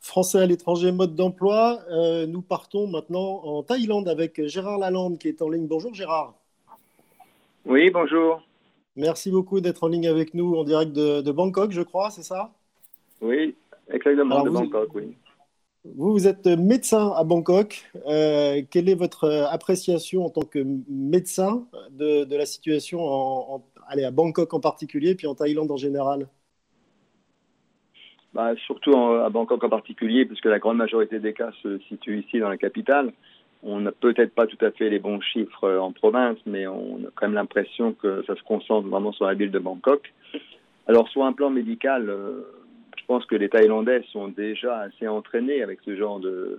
C: Français à l'étranger, mode d'emploi. Euh, nous partons maintenant en Thaïlande avec Gérard Lalande qui est en ligne. Bonjour Gérard.
K: Oui, bonjour.
C: Merci beaucoup d'être en ligne avec nous en direct de, Bangkok, je crois, c'est ça?
K: Oui, exactement, de Bangkok, oui.
C: Vous, vous êtes médecin à Bangkok. Euh, quelle est votre appréciation en tant que médecin de, la situation en, à Bangkok en particulier, puis en Thaïlande en général?
K: Bah, Surtout à Bangkok en particulier, puisque la grande majorité des cas se situent ici dans la capitale. On n'a peut-être pas tout à fait les bons chiffres en province, mais on a quand même l'impression que ça se concentre vraiment sur la ville de Bangkok. Alors, sur un plan médical, euh, je pense que les Thaïlandais sont déjà assez entraînés avec ce genre de,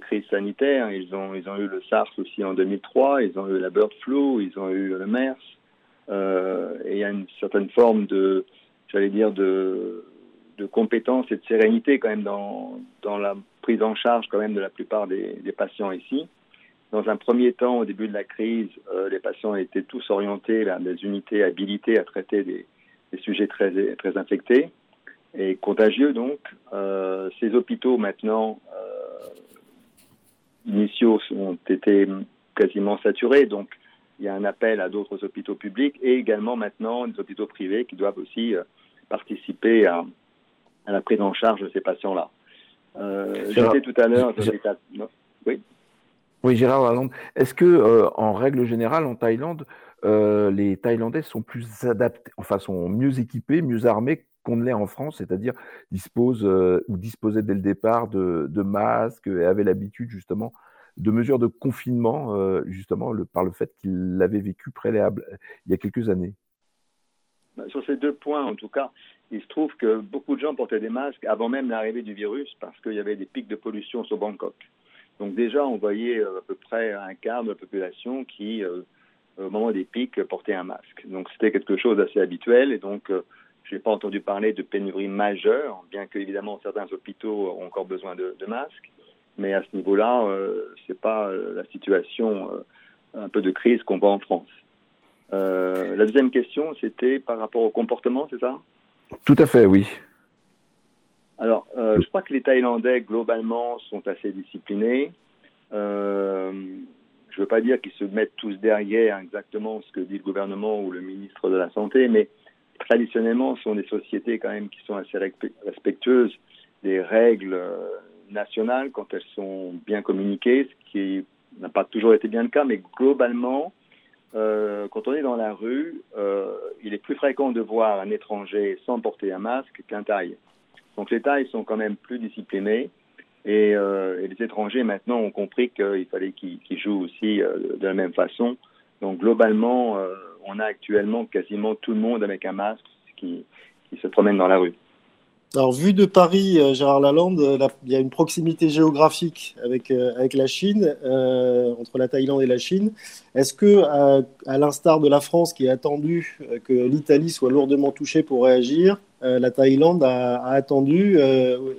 K: crise sanitaire. Ils ont, eu le SARS aussi en 2003, ils ont eu la bird flu, ils ont eu le MERS. Euh, il y a une certaine forme de, j'allais dire, de, compétence et de sérénité quand même dans, la prise en charge quand même de la plupart des, patients ici. Dans un premier temps, au début de la crise, euh, les patients étaient tous orientés vers des unités habilitées à traiter des, sujets très infectés et contagieux donc. Euh, ces hôpitaux maintenant euh, initiaux ont été quasiment saturés, donc il y a un appel à d'autres hôpitaux publics et également maintenant des hôpitaux privés qui doivent aussi euh, participer à, à, la prise en charge de ces patients-là. J'étais tout à l'heure. Oui.
D: Oui, Gérard Est-ce que, en règle générale, en Thaïlande, les Thaïlandais sont plus adaptés, enfin sont mieux équipés, mieux armés qu'on ne l'est en France, c'est-à-dire dispose euh, ou disposait dès le départ de, masques et avait l'habitude justement de mesures de confinement, euh, justement par le fait qu'il l'avait vécu préalable il y a quelques années.
K: Bah, sur ces deux points, en tout cas, il se trouve que beaucoup de gens portaient des masques avant même l'arrivée du virus parce qu'il y avait des pics de pollution sur Bangkok. Donc déjà, on voyait euh, à peu près un quart de la population qui, au moment des pics, portait un masque. Donc c'était quelque chose d'assez habituel et donc je n'ai pas entendu parler de pénurie majeure, bien qu'évidemment certains hôpitaux ont encore besoin de, masques. Mais à ce niveau-là, euh, ce n'est pas euh, la situation euh, un peu de crise qu'on voit en France. la deuxième question, c'était par rapport au comportement, c'est ça?
D: Tout à fait, oui.
K: Alors, euh, je crois que les Thaïlandais, globalement, sont assez disciplinés. Euh, je ne veux pas dire qu'ils se mettent tous derrière exactement ce que dit le gouvernement ou le ministre de la Santé, mais traditionnellement, ce sont des sociétés quand même qui sont assez respectueuses des règles euh, nationales quand elles sont bien communiquées, ce qui n'a pas toujours été bien le cas, mais globalement, euh, quand on est dans la rue, euh, il est plus fréquent de voir un étranger sans porter un masque qu'un Thaï. Donc les Thaïs sont quand même plus disciplinés et, les étrangers maintenant ont compris qu'il fallait qu'ils jouent aussi de la même façon. Donc globalement, on a actuellement quasiment tout le monde avec un masque qui, qui se promène dans la rue.
C: Alors, vu de Paris, euh, Gérard Lalande, euh, il y a une proximité géographique avec, euh, avec la Chine, entre la Thaïlande et la Chine. Est-ce que, à, l'instar de la France qui a attendu que l'Italie soit lourdement touchée pour réagir, la Thaïlande a, attendu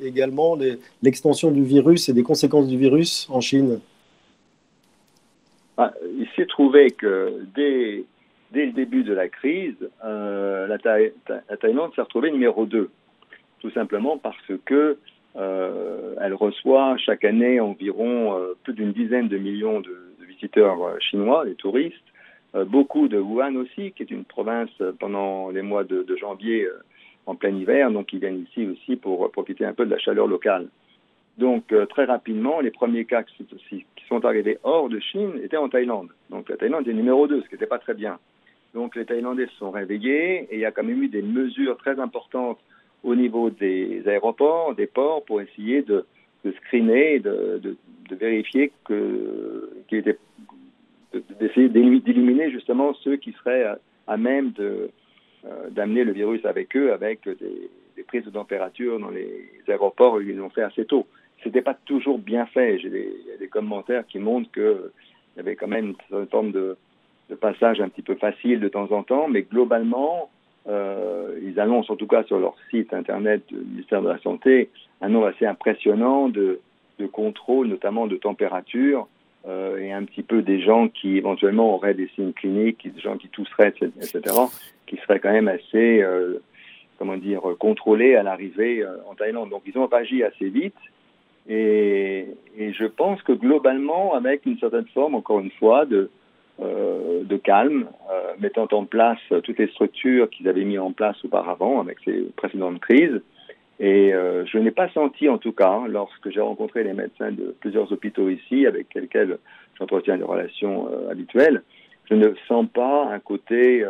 C: également l'extension du virus et des conséquences du virus en Chine?
K: Ah, Il s'est trouvé que dès, dès, le début de la crise, la, la Thaïlande s'est retrouvée numéro 2 tout simplement parce que euh, elle reçoit chaque année environ euh, plus d'une dizaine de millions de, visiteurs euh, chinois, des touristes, euh, beaucoup de Wuhan aussi, qui est une province euh, pendant les mois de, janvier en plein hiver, donc ils viennent ici aussi pour profiter un peu de la chaleur locale. Donc très rapidement, les premiers cas qui, qui sont arrivés hors de Chine étaient en Thaïlande. Donc la Thaïlande est numéro 2, ce qui n'était pas très bien. Donc les Thaïlandais se sont réveillés et il y a quand même eu des mesures très importantes au niveau des aéroports, des ports, pour essayer de, de screener, de, vérifier que qu'il d'essayer d'éliminer justement ceux qui seraient à, même euh, d'amener le virus avec eux, avec des, prises de température dans les aéroports, ils l'ont fait assez tôt. C'était pas toujours bien fait. J'ai des, des, commentaires qui montrent que il y avait quand même une forme de, passage un petit peu facile de temps en temps, mais globalement, euh, ils annoncent en tout cas sur leur site internet du ministère de la Santé un nombre assez impressionnant de, de contrôles, notamment de température, euh, et un petit peu des gens qui éventuellement auraient des signes cliniques, des gens qui tousseraient, etc., qui seraient quand même assez, euh, comment dire, contrôlés à l'arrivée en Thaïlande. Donc ils ont agi assez vite, et je pense que globalement, avec une certaine forme, encore une fois, de, euh, de calme, euh, mettant en place toutes les structures qu'ils avaient mis en place auparavant avec ces précédentes crises. Et euh, je n'ai pas senti, en tout cas, lorsque j'ai rencontré les médecins de plusieurs hôpitaux ici, avec lesquels j'entretiens des relations habituelles, je ne sens pas un côté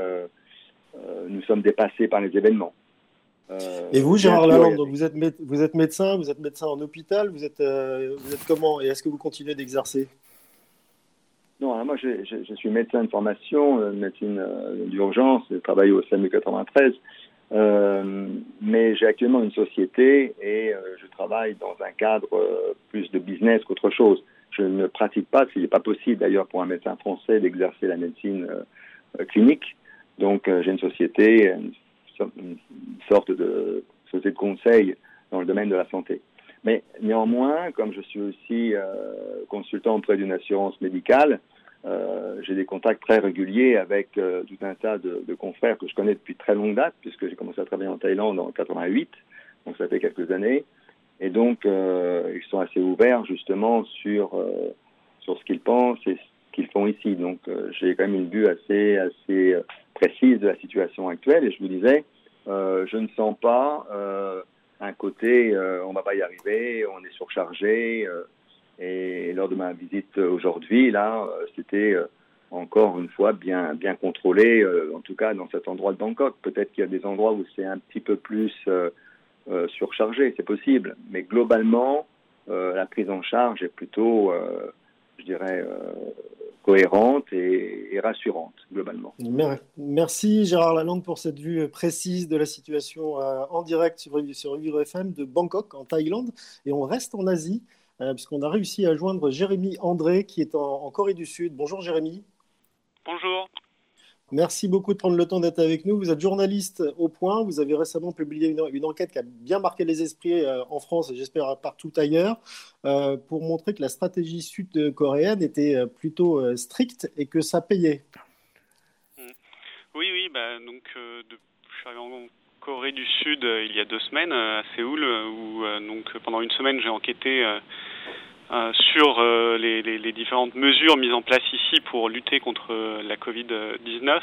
K: nous sommes dépassés par les événements.
C: Et vous, Gérard Lalande, vous êtes, vous êtes médecin, vous êtes médecin en hôpital, vous êtes, vous êtes comment Et est-ce que vous continuez d'exercer?
K: Non, moi je, suis médecin de formation, euh, médecine euh, d'urgence, je travaille au SAMU 93, euh, mais j'ai actuellement une société et euh, je travaille dans un cadre plus de business qu'autre chose. Je ne pratique pas, ce n'est pas possible d'ailleurs pour un médecin français d'exercer la médecine clinique. Donc j'ai une société, une, sorte de société de conseil dans le domaine de la santé. Mais néanmoins, comme je suis aussi consultant auprès d'une assurance médicale, euh, j'ai des contacts très réguliers avec euh, tout un tas de, confrères que je connais depuis très longue date, puisque j'ai commencé à travailler en Thaïlande en 88, donc ça fait quelques années. Et donc, euh, ils sont assez ouverts justement sur, sur ce qu'ils pensent et ce qu'ils font ici. Donc, j'ai quand même une vue assez, assez précise de la situation actuelle. Et je vous disais, je ne sens pas un côté, on va pas y arriver, on est surchargé. Et lors de ma visite aujourd'hui, là, euh, c'était euh, encore une fois bien, bien contrôlé, euh, en tout cas dans cet endroit de Bangkok. Peut-être qu'il y a des endroits où c'est un petit peu plus surchargé, c'est possible. Mais globalement, la prise en charge est plutôt, je dirais, cohérente et, rassurante, globalement.
C: Merci Gérard Lalande pour cette vue précise de la situation en direct sur, sur Vivre FM de Bangkok, en Thaïlande. Et on reste en Asie puisqu'on a réussi à joindre Jérémy André, qui est en, en, Corée du Sud. Bonjour Jérémy.
L: Bonjour.
C: Merci beaucoup de prendre le temps d'être avec nous. Vous êtes journaliste au point. Vous avez récemment publié une, une enquête qui a bien marqué les esprits euh, en France et j'espère partout ailleurs, euh, pour montrer que la stratégie sud-coréenne était euh, plutôt euh, stricte et que ça payait.
L: Oui, oui. Bah, donc, de, je suis arrivé en Corée du Sud il y a deux semaines à Séoul, où donc pendant une semaine j'ai enquêté sur les, différentes mesures mises en place ici pour lutter contre la Covid-19.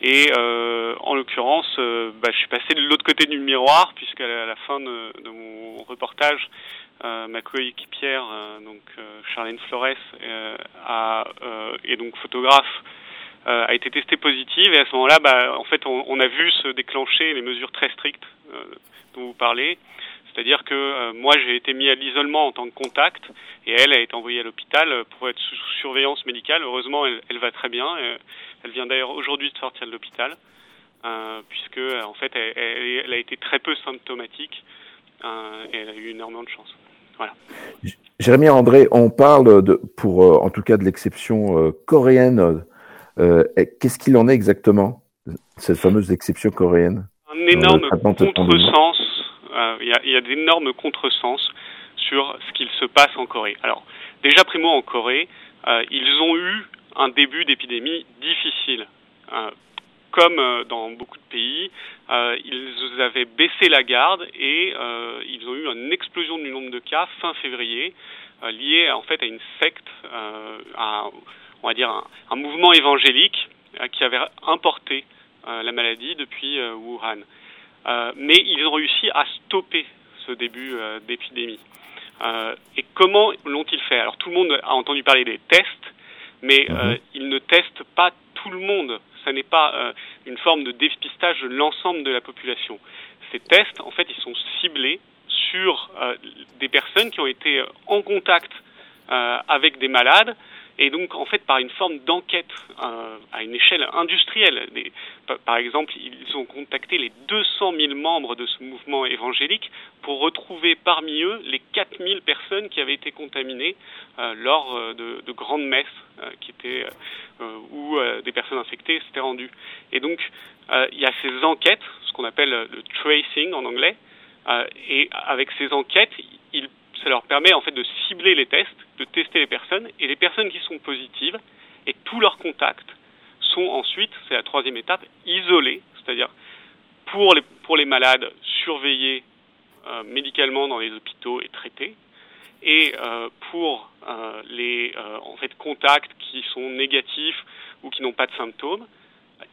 L: Et euh, en l'occurrence, euh, bah, je suis passé de l'autre côté du miroir, puisqu'à la, la fin de, mon reportage, euh, ma coéquipière, euh, donc Charlène Flores, a, et donc photographe, a été testée positive. Et à ce moment-là, bah, en fait, on, a vu se déclencher les mesures très strictes dont vous parlez. C'est-à-dire que euh, moi j'ai été mis à l'isolement en tant que contact et elle a été envoyée à l'hôpital pour être sous surveillance médicale. Heureusement, elle, va très bien. Elle vient d'ailleurs aujourd'hui de sortir de l'hôpital euh, puisque en fait elle, a été très peu symptomatique euh, et elle a eu énormément de chance. Voilà.
D: Jérémy André, on parle pour euh, en tout cas de l'exception euh. Qu'est-ce qu'il en est exactement cette fameuse exception coréenne?
L: Un énorme contresens euh, il y a, y a d'énormes contresens sur ce qu'il se passe en Corée. Alors, déjà, primo, en Corée, euh, ils ont eu un début d'épidémie difficile. Euh, comme euh, dans beaucoup de pays, euh, ils avaient baissé la garde et euh, ils ont eu une explosion du nombre de cas fin février, lié en fait à une secte, à, on va dire un, un mouvement évangélique qui avait importé la maladie depuis Wuhan. Euh, mais ils ont réussi à stopper ce début euh, d'épidémie. Euh, et comment l'ont-ils fait? Alors tout le monde a entendu parler des tests, mais mmh. ils ne testent pas tout le monde. Ce n'est pas une forme de dépistage de l'ensemble de la population. Ces tests, en fait, ils sont ciblés sur des personnes qui ont été en contact avec des malades et donc en fait par une forme d'enquête euh, à une échelle industrielle. Par exemple, ils ont contacté les 200 000 membres de ce mouvement évangélique pour retrouver parmi eux les 4 000 personnes qui avaient été contaminées euh, lors euh, de, de, grandes messes où des personnes infectées s'étaient rendues. Et donc il y a ces enquêtes, ce qu'on appelle le tracing en anglais, et avec ces enquêtes, ils ça leur permet en fait de cibler les tests, de tester les personnes, et les personnes qui sont positives et tous leurs contacts sont ensuite, c'est la troisième étape, isolés, c'est-à-dire pour les, pour les malades surveillés euh, médicalement dans les hôpitaux et traités, et euh, pour euh, les en fait contacts qui sont négatifs ou qui n'ont pas de symptômes,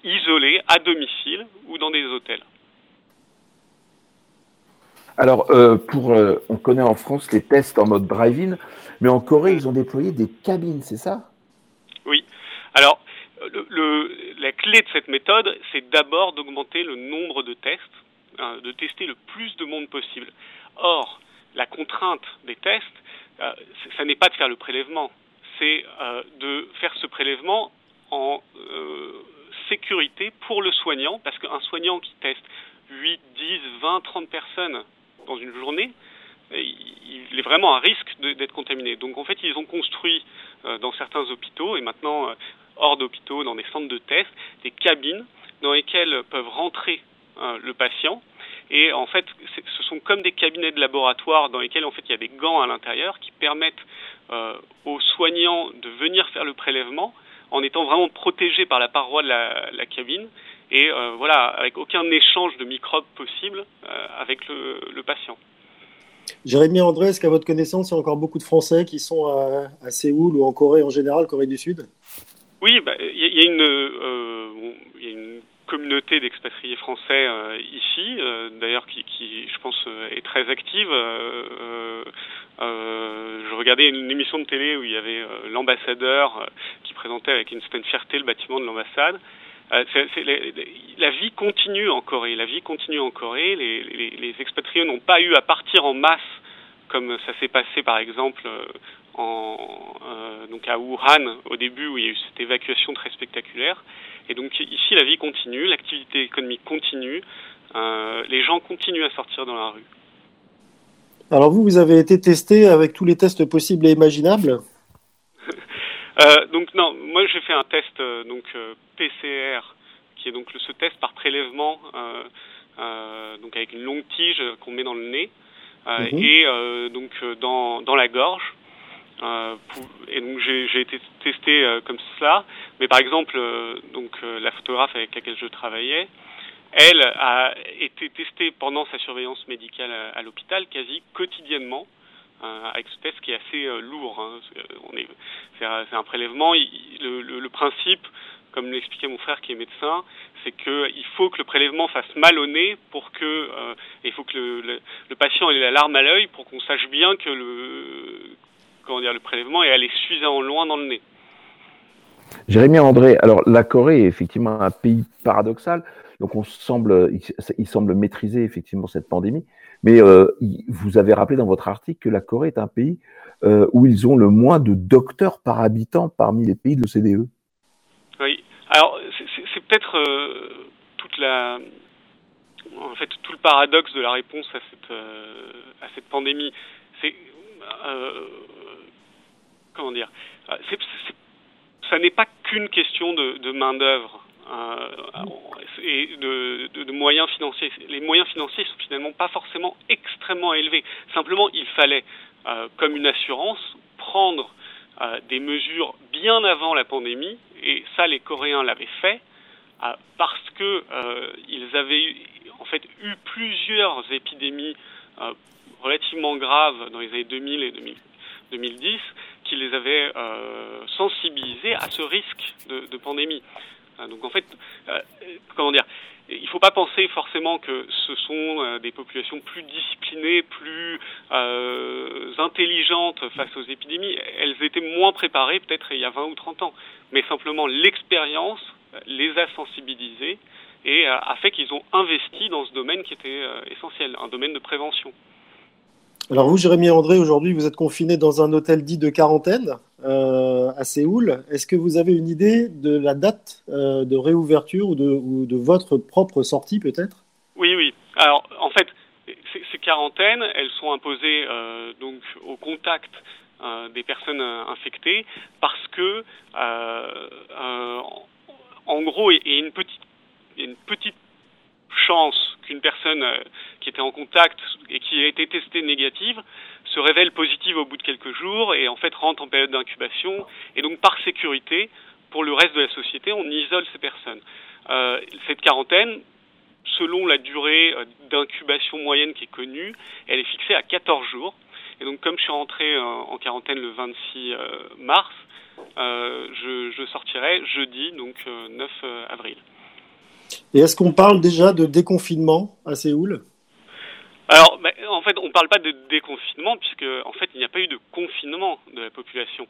L: isolés à domicile ou dans des hôtels.
D: Alors, euh, euh, on connaît en France les tests en mode drive-in, mais en Corée, ils ont déployé des cabines, c'est ça?
L: Oui. Alors, la clé de cette méthode, c'est d'abord d'augmenter le nombre de tests, hein, de tester le plus de monde possible. Or, la contrainte des tests, euh, ça n'est pas de faire le prélèvement, c'est euh, de faire ce prélèvement en sécurité pour le soignant, parce qu'un soignant qui teste 8, 10, 20, 30 personnes dans une journée, il est vraiment à risque d'être contaminé. Donc en fait, ils ont construit euh, dans certains hôpitaux et maintenant euh, hors d'hôpitaux, dans des centres de tests, des cabines dans lesquelles peuvent rentrer euh, le patient. Et en fait, ce sont comme des cabinets de laboratoire dans lesquels en fait il y a des gants à l'intérieur qui permettent aux soignants de venir faire le prélèvement en étant vraiment protégés par la paroi de la cabine et euh, voilà, avec aucun échange de microbes possible euh, avec le, le, patient.
C: Jérémy André, est-ce qu'à votre connaissance, il y a encore beaucoup de Français qui sont à, à, Séoul ou en Corée en général, Corée du Sud?
L: Oui, bah, il y, y, a une, euh, bon, y a une communauté d'expatriés français ici, d'ailleurs qui, qui, je pense, est très active. Euh, je regardais une, émission de télé où il y avait l'ambassadeur qui présentait avec une certaine fierté le bâtiment de l'ambassade. Euh, la vie continue en Corée. La vie continue en Corée. Les, expatriés n'ont pas eu à partir en masse comme ça s'est passé par exemple euh, en, euh, donc à Wuhan au début où il y a eu cette évacuation très spectaculaire. Et donc ici la vie continue, l'activité économique continue, les gens continuent à sortir dans la rue.
C: Alors vous, vous avez été testé avec tous les tests possibles et imaginables?
L: Euh, donc non, moi j'ai fait un test euh, donc euh, PCR qui est donc le, ce test par prélèvement donc avec une longue tige qu'on met dans le nez mmh. et donc dans dans la gorge. Pour, et donc j'ai été testé comme cela, mais par exemple donc la photographe avec laquelle je travaillais, elle a été testée pendant sa surveillance médicale à, l'hôpital quasi quotidiennement avec ce test qui est assez lourd. Hein. C'est un prélèvement. le, principe, comme l'expliquait mon frère qui est médecin, c'est qu'il faut que le prélèvement fasse mal au nez pour que euh, il faut que le, patient ait la larme à l'œil pour qu'on sache bien que le prélèvement est allé suffisamment loin dans le nez.
D: Jérémy André, alors la Corée est effectivement un pays paradoxal, donc on semble, il, semble maîtriser effectivement cette pandémie, mais euh, vous avez rappelé dans votre article que la Corée est un pays euh, où ils ont le moins de docteurs par habitant parmi les pays de l'OCDE.
L: Oui, alors c'est peut-être euh, toute la, en fait tout le paradoxe de la réponse à cette à cette pandémie. C'est comment dire, ça n'est pas qu'une question de, de main d'œuvre. Et de, de, de, moyens financiers. Les moyens financiers sont finalement pas forcément extrêmement élevés. Simplement, il fallait, comme une assurance, prendre des mesures bien avant la pandémie, et ça les Coréens l'avaient fait euh, parce que euh, ils avaient en fait eu plusieurs épidémies euh, relativement graves dans les années 2000 et 2010 qui les avaient sensibilisés à ce risque de pandémie. Donc en fait, comment dire, il ne faut pas penser forcément que ce sont euh, des populations plus disciplinées, plus euh, intelligentes face aux épidémies. Elles étaient moins préparées peut-être il y a 20 ou 30 ans. Mais simplement l'expérience les a sensibilisées et a fait qu'ils ont investi dans ce domaine qui était euh, essentiel, un domaine de prévention.
C: Alors vous, Jérémy André, aujourd'hui, vous êtes confiné dans un hôtel dit de quarantaine euh, à Séoul. Est-ce que vous avez une idée de la date euh, de réouverture ou de, votre propre sortie peut-être?
L: Oui, oui. Alors en fait, ces quarantaines, elles sont imposées euh, donc au contact des personnes infectées parce que, en gros, il y a une petite, une petite chance qu'une personne qui était en contact et qui a été testée négative se révèle positive au bout de quelques jours et en fait rentre en période d'incubation. Et donc par sécurité, pour le reste de la société, on isole ces personnes. Euh, cette quarantaine, selon la durée euh, d'incubation moyenne qui est connue, elle est fixée à 14 jours. Et donc comme je suis rentré en quarantaine le 26 mars, je, je, sortirai jeudi, donc 9 avril.
C: Et est-ce qu'on parle déjà de déconfinement à Séoul?
L: Alors, en fait, on ne parle pas de déconfinement puisque, en fait, il n'y a pas eu de confinement de la population.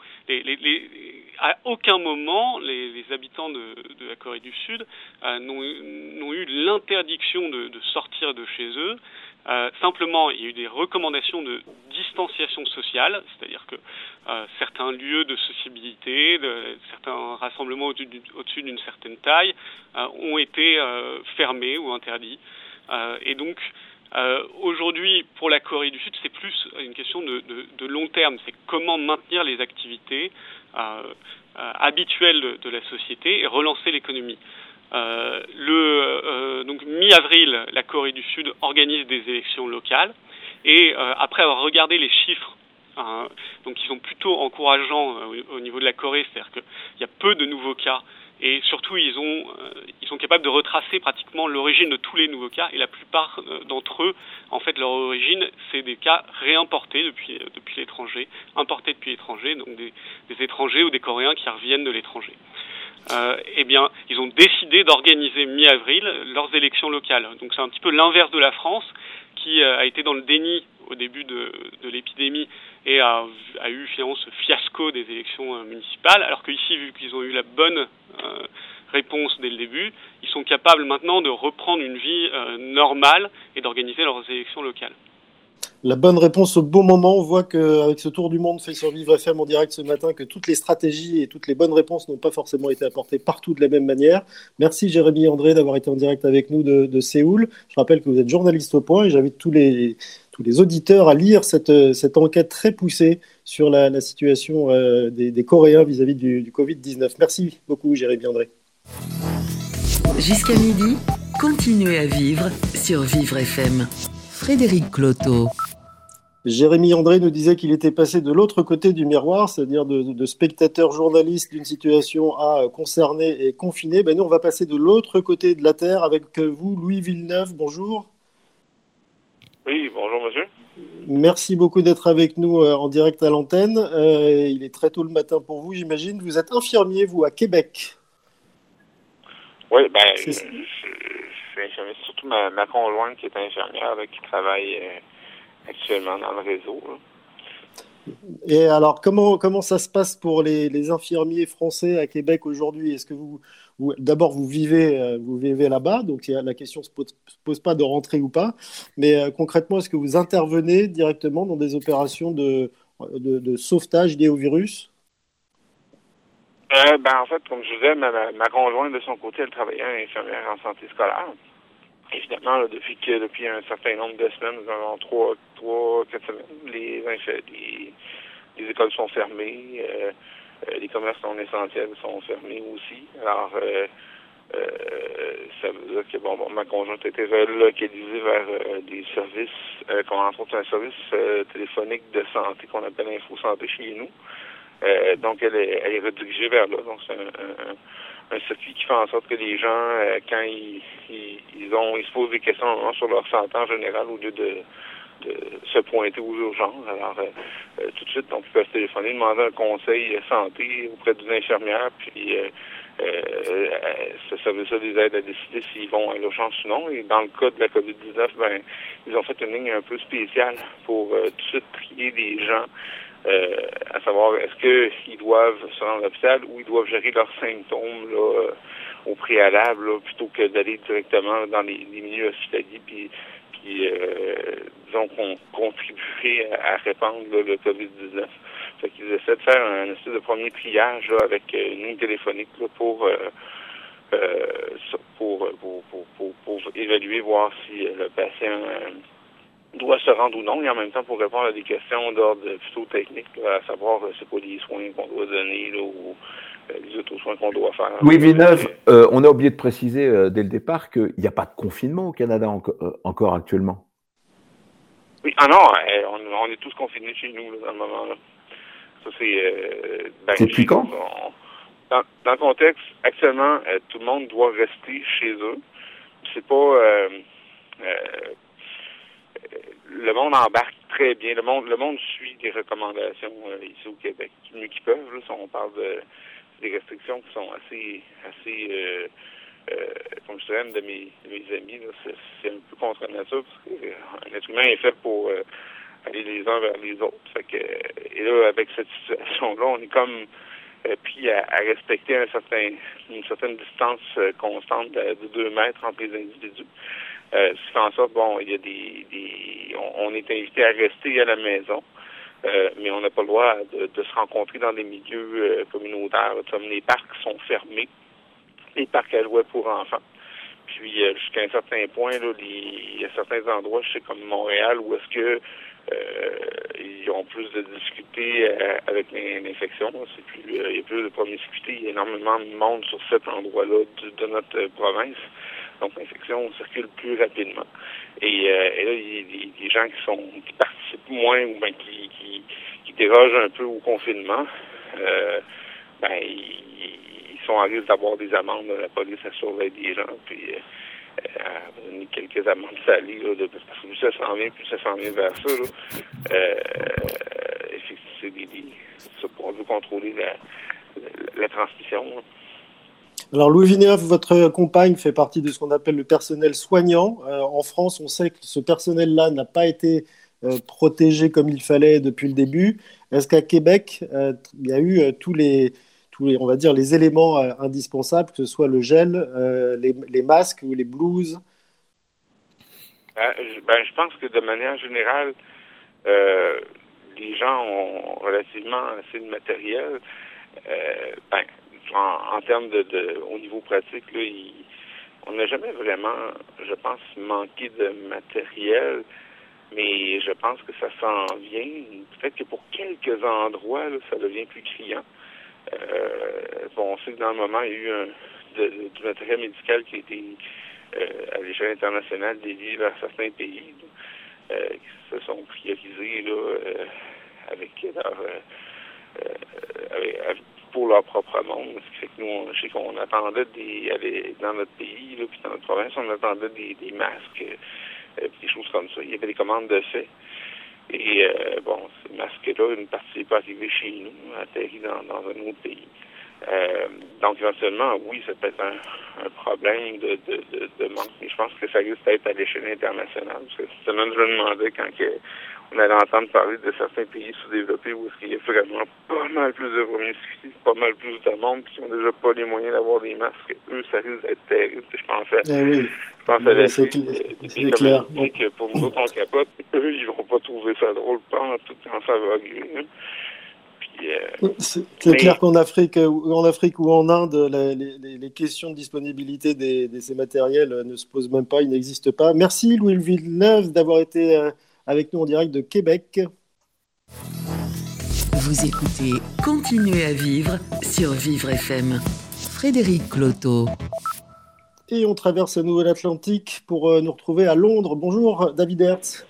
L: à aucun moment, les, habitants de, la Corée du Sud euh, n'ont eu l'interdiction de, sortir de chez eux. Euh, simplement, il y a eu des recommandations de distanciation sociale, c'est-à-dire que euh, certains lieux de sociabilité, de, certains rassemblements au-dessus d'une certaine taille euh, ont été fermés ou interdits. et donc, aujourd'hui, pour la Corée du Sud, c'est plus une question de, long terme. C'est comment maintenir les activités habituelles de, la société et relancer l'économie. Euh, le, euh, donc mi-avril, la Corée du Sud organise des élections locales et euh, après avoir regardé les chiffres hein, donc sont plutôt encourageants au, niveau de la Corée, c'est-à-dire qu'il y a peu de nouveaux cas et surtout ils ont ils sont capables de retracer pratiquement l'origine de tous les nouveaux cas. Et la plupart d'entre eux en fait leur origine c'est des cas réimportés depuis depuis l'étranger, importés depuis l'étranger donc des, des étrangers ou des Coréens qui reviennent de l'étranger euh, eh bien, ils ont décidé d'organiser mi-avril leurs élections locales. Donc c'est un petit peu l'inverse de la France, qui euh, a été dans le déni au début de, l'épidémie et a, eu finalement ce fiasco des élections euh, municipales, alors qu'ici, vu qu'ils ont eu la bonne réponse dès le début, ils sont capables maintenant de reprendre une vie normale et d'organiser leurs élections locales
C: la bonne réponse au bon moment. On voit qu'avec ce tour du monde fait sur Vivre FM en direct ce matin, que toutes les stratégies et toutes les bonnes réponses n'ont pas forcément été apportées partout de la même manière. Merci Jérémy André d'avoir été en direct avec nous de, Séoul. Je rappelle que vous êtes journaliste au point et j'invite tous les, tous les auditeurs à lire cette, cette enquête très poussée sur la, situation euh, des, Coréens vis-à-vis du, du Covid-19. Merci beaucoup Jérémy André.
A: Jusqu'à midi, continuez à vivre sur Vivre FM. Frédéric Cloteau.
C: Jérémy André nous disait qu'il était passé de l'autre côté du miroir, c'est-à-dire de, spectateur journaliste d'une situation à concerné et confiné. Ben nous, on va passer de l'autre côté de la Terre avec vous, Louis Villeneuve. Bonjour.
M: Oui, bonjour monsieur.
C: Merci beaucoup d'être avec nous euh, en direct à l'antenne. Euh, il est très tôt le matin pour vous, j'imagine. Vous êtes infirmier, vous, à Québec.
M: Oui, ben, suis. Surtout ma, conjointe qui est infirmière, qui travaille euh, actuellement dans le réseau.
C: Et alors, comment, comment ça se passe pour les, les infirmiers français à Québec aujourd'hui? Est-ce que vous, D'abord, vous vivez, euh, vous vivez là-bas, donc la question ne se pose, pas de rentrer ou pas. Mais euh, concrètement, est-ce que vous intervenez directement dans des opérations de, de, sauvetage liées au virus
M: euh, ben, En fait, comme je disais, ma, conjointe, de son côté, elle travaillait infirmière en santé scolaire. Évidemment, depuis, que, depuis un certain nombre de semaines, nous avons trois, trois quatre semaines, les, les, les écoles sont fermées. Euh, les commerces non essentiels sont fermés aussi. Alors, euh, euh, ça veut dire que bon, ma conjointe était relocalisée vers des services, qu'on autres un service téléphonique de santé qu'on appelle Info Santé chez nous. Donc, elle est, elle est redirigée vers là. Donc, c'est un, un, circuit qui fait en sorte que les gens, quand ils, ils, ont, ils se posent des questions sur leur santé en général, au lieu de de se pointer aux urgences. Alors, euh, euh, tout de suite, on peut se téléphoner, demander un conseil santé auprès d'une infirmière, puis euh, euh, ce service-là les aide à décider s'ils vont à l'urgence ou non. Et dans le cas de la COVID-19, ben, ils ont fait une ligne un peu spéciale pour tout de suite trier des gens à savoir est-ce qu'ils doivent se rendre à l'hôpital ou ils doivent gérer leurs symptômes là, au préalable plutôt que d'aller directement dans les, les milieux hospitaliers puis qui, euh, disons, ont contribué à, répandre le COVID-19. Fait qu'ils essaient de faire un espèce de premier triage avec euh, une ligne téléphonique euh, pour, pour, pour, pour, pour, évaluer, voir si le patient doit se rendre ou non, et en même temps pour répondre à des questions d'ordre plutôt technique, à savoir c'est quoi les soins qu'on doit donner là, ou les autres soins qu'on doit faire.
D: Louis Villeneuve, euh, on a oublié de préciser euh, dès le départ qu'il n'y a pas de confinement au Canada euh, encore actuellement.
M: Oui, ah non, on, est tous confinés chez nous dans le moment. Là. Ça, c'est.
D: Ben, depuis quand
M: dans, dans, le contexte, actuellement, tout le monde doit rester chez eux. C'est pas. Le monde embarque très bien. Le monde, le monde suit des recommandations ici au Québec, du mieux qu'ils peuvent. Là, si on parle de des restrictions qui sont assez, assez euh, euh, comme je dirais, de mes, de mes amis, c'est un peu contre nature, parce qu'un euh, être humain est fait pour euh, aller les uns vers les autres. Fait que, et là, avec cette situation-là, on est comme euh, pris à, à, respecter un certain, une certaine distance constante de, deux mètres entre les individus. Euh, ce qui fait en sorte, bon, il y a des, des on, est invité à rester à la maison. Euh, mais on n'a pas le droit de, se rencontrer dans des milieux euh, communautaires. Comme les parcs sont fermés, les parcs à jouer pour enfants. Puis euh, jusqu'à un certain point, il y a certains endroits, je sais comme Montréal, où est-ce que ils ont plus de difficultés avec l'infection. C'est plus, il y a plus de promiscuité, il y a énormément de monde sur cet endroit-là de, notre province. Donc l'infection circule plus rapidement. Et, là, il y a des, gens qui sont qui participent moins ou bien qui, qui, dérogent un peu au confinement. Euh, ben, ils, sont en risque d'avoir des amendes. La police, elle surveille des gens. Puis, euh, euh, quelques amendes salées, de, parce que plus ça s'en vient, plus ça s'en vient vers ça. Là. Euh, c'est ça pour contrôler la, la, transmission.
C: Alors Louis Villeneuve, votre compagne fait partie de ce qu'on appelle le personnel soignant. Euh, en France, on sait que ce personnel-là n'a pas été euh, protégé comme il fallait depuis le début. Est-ce qu'à Québec, euh, il y a eu tous les, tous les, on va dire, les éléments indispensables, que ce soit le gel, les, masques ou les blouses?
M: Ben, je pense que de manière générale, les gens ont relativement assez de matériel. Ben, en, termes de, de, au niveau pratique, là, on n'a jamais vraiment, je pense, manqué de matériel, mais je pense que ça s'en vient. Peut-être que pour quelques endroits, là, ça devient plus criant. Euh, bon, on sait que dans le moment, il y a eu un, du matériel médical qui a été euh, à l'échelle internationale dédié vers certains pays. qui se sont priorisés là, avec leur pour leur propre monde. Ce qui fait que nous, je sais qu'on attendait des, dans notre pays, là, puis dans notre province, on attendait des, masques, des choses comme ça. Il y avait des commandes de fait. Et euh, bon, ces masques-là, une partie n'est pas arrivée chez nous, atterri dans, un autre pays. Euh, donc éventuellement, oui, ça peut être un, problème de, de, de, de, manque, mais je pense que ça risque d'être à l'échelle internationale. Parce que je me demandais quand que on allait entendre parler de certains pays sous-développés où il y a vraiment pas mal plus de promiscuité, pas mal plus de monde qui n'ont déjà pas les moyens d'avoir des masques. Eux, ça risque d'être terrible. Je pensais,
C: eh oui.
M: je pense à la
C: c'est clair.
M: que pour nous autres, on capote. Eux, ils vont pas trouver ça drôle, pas en tout va arriver.
C: Euh, c'est clair qu'en Afrique, en Afrique ou en Inde, les, les, les questions de disponibilité des, de ces matériels ne se posent même pas, ils n'existent pas. Merci Louis Villeneuve d'avoir été euh, avec nous en direct de Québec.
A: Vous écoutez Continuez à vivre sur Vivre FM. Frédéric Cloteau.
C: Et on traverse la Nouvelle-Atlantique pour euh, nous retrouver à Londres. Bonjour David Hertz.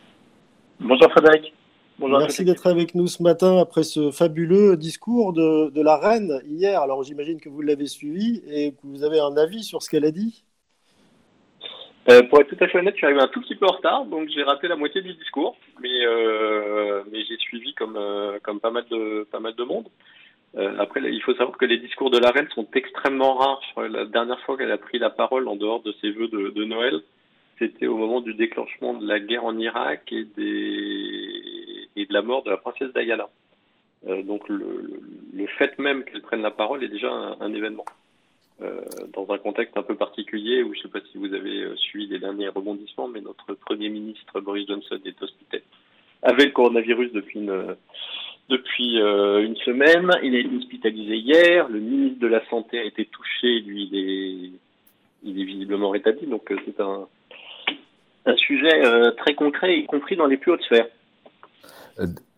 N: Bonjour Frédéric. Bonjour
C: Merci d'être avec nous ce matin après ce fabuleux discours de, de la reine hier. Alors j'imagine que vous l'avez suivi et que vous avez un avis sur ce qu'elle a dit.
N: Euh, pour être tout à fait honnête, je suis arrivé un tout petit peu en retard, donc j'ai raté la moitié du discours, mais euh, mais j'ai suivi comme euh, comme pas mal de pas mal de monde. Euh, après, il faut savoir que les discours de la reine sont extrêmement rares. La dernière fois qu'elle a pris la parole en dehors de ses vœux de, Noël, c'était au moment du déclenchement de la guerre en Irak et des et de la mort de la princesse Diana. Euh, donc le, le, fait même qu'elle prenne la parole est déjà un événement. Euh, dans un contexte un peu particulier où je ne sais pas si vous avez euh, suivi les derniers rebondissements, mais notre Premier ministre Boris Johnson est hospitalisé avec le coronavirus depuis une, depuis euh, une semaine. Il a été hospitalisé hier. Le ministre de la Santé a été touché. Lui, il est, il est visiblement rétabli. Donc c'est un, un sujet très concret, y compris dans les plus hautes sphères.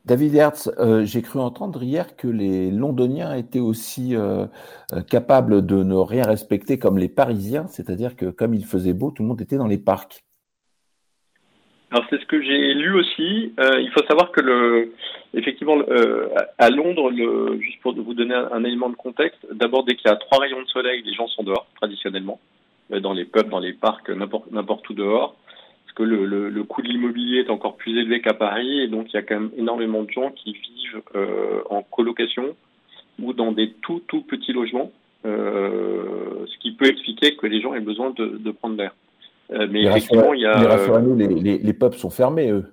D: David Hertz, euh, j'ai cru entendre hier que les Londoniens étaient aussi euh, capables de ne rien respecter comme les Parisiens, c'est-à-dire que comme il faisait beau, tout le monde était dans les parcs.
N: Alors c'est ce que j'ai lu aussi. Euh, il faut savoir que le, effectivement, à Londres, juste pour vous donner un, un élément de contexte, d'abord dès qu'il y a trois rayons de soleil, les gens sont dehors traditionnellement, dans les pubs, dans les parcs, n'importe où dehors que le, le, le coût de l'immobilier est encore plus élevé qu'à Paris et donc il y a quand même énormément de gens qui vivent euh, en colocation ou dans des tout tout petits logements, euh, ce qui peut expliquer que les gens aient besoin de, de prendre l'air. Euh, mais effectivement, il y a.
D: Rassurez-nous, les, les, les pubs sont fermés, eux.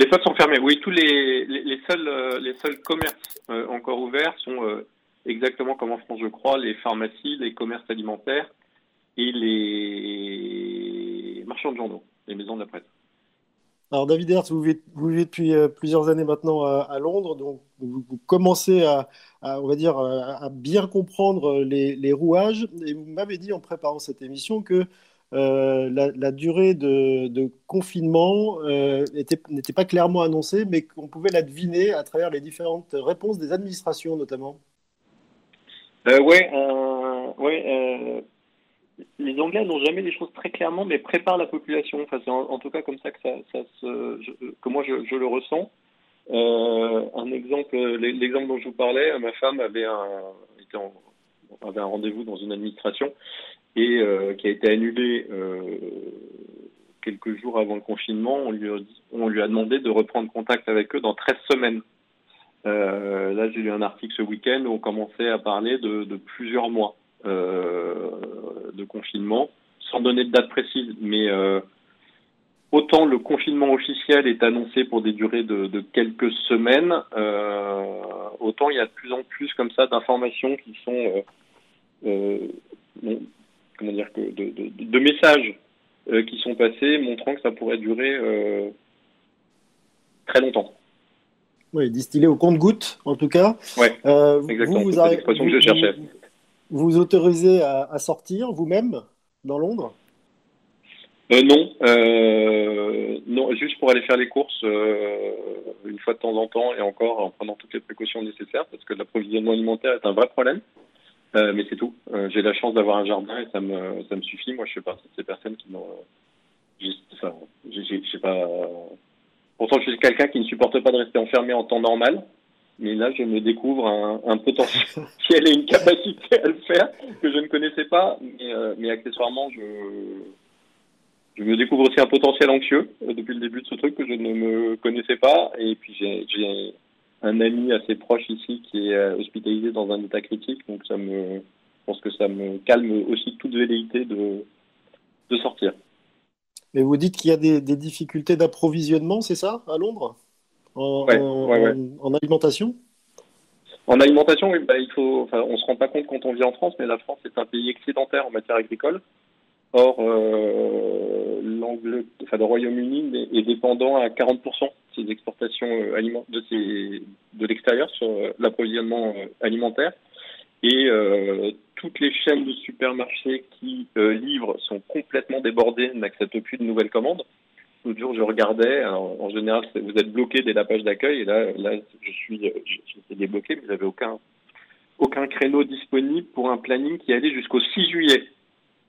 N: Les pubs sont fermés. Oui, tous les, les, les seuls les seuls commerces encore ouverts sont exactement comme en France, je crois, les pharmacies, les commerces alimentaires et les marchands de journaux, les maisons de la presse.
C: Alors David Hertz, vous vivez, vous vivez depuis euh, plusieurs années maintenant à, à Londres, donc vous, vous commencez à, à, on va dire, à, bien comprendre les, les, rouages. Et vous m'avez dit en préparant cette émission que euh, la, la, durée de, de confinement euh, n'était pas clairement annoncée, mais qu'on pouvait la deviner à travers les différentes réponses des administrations notamment.
N: Euh, oui, ouais, les Anglais n'ont jamais les choses très clairement, mais préparent la population. Enfin, c'est en, tout cas comme ça que, ça, que moi je, le ressens. Euh, un exemple, l'exemple dont je vous parlais, ma femme avait un, rendez-vous dans une administration et euh, qui a été annulé euh, quelques jours avant le confinement. On lui, a demandé de reprendre contact avec eux dans 13 semaines. Euh, là, j'ai lu un article ce week-end où on commençait à parler de, plusieurs mois euh, de confinement, sans donner de date précise, mais euh, autant le confinement officiel est annoncé pour des durées de, de quelques semaines, euh, autant il y a de plus en plus comme ça d'informations qui sont euh, comment dire que de, de, de messages qui sont passés montrant que ça pourrait durer très longtemps.
C: Oui, distillé au compte-goutte, en tout cas.
N: Oui, exactement.
C: Vous,
N: vous, que je cherchais.
C: Vous, vous autorisez à, sortir vous-même dans Londres?
N: Euh, non, euh, non, juste pour aller faire les courses euh, une fois de temps en temps et encore en prenant toutes les précautions nécessaires parce que l'approvisionnement alimentaire est un vrai problème. Mais c'est tout. J'ai la chance d'avoir un jardin et ça me ça me suffit. Moi, je fais partie de ces personnes qui n'ont. Pourtant, je suis quelqu'un qui ne supporte pas de rester enfermé en temps normal. Mais là, je me découvre un, un potentiel et une capacité à le faire que je ne connaissais pas. Mais, euh, accessoirement, je, je me découvre aussi un potentiel anxieux euh, depuis le début de ce truc que je ne me connaissais pas. Et puis, j'ai un ami assez proche ici qui est euh, hospitalisé dans un état critique. Donc, ça me, je pense que ça me calme aussi toute velléité de, de sortir.
C: Mais vous dites qu'il y a des, difficultés d'approvisionnement, c'est ça, à Londres? En, en, alimentation?
N: En alimentation, oui, bah, il faut, enfin, on ne se rend pas compte quand on vit en France, mais la France est un pays excédentaire en matière agricole. Or, euh, enfin, le Royaume-Uni est dépendant à 40% de ses exportations euh, de, ses, de l'extérieur sur euh, l'approvisionnement alimentaire. Et toutes les chaînes de supermarchés qui livrent sont complètement débordées, n'acceptent plus de nouvelles commandes. L'autre jour, je regardais, en général, vous êtes bloqué dès la page d'accueil, et là, là je suis, je, débloqué, mais vous n'avez aucun, aucun créneau disponible pour un planning qui allait jusqu'au 6 juillet.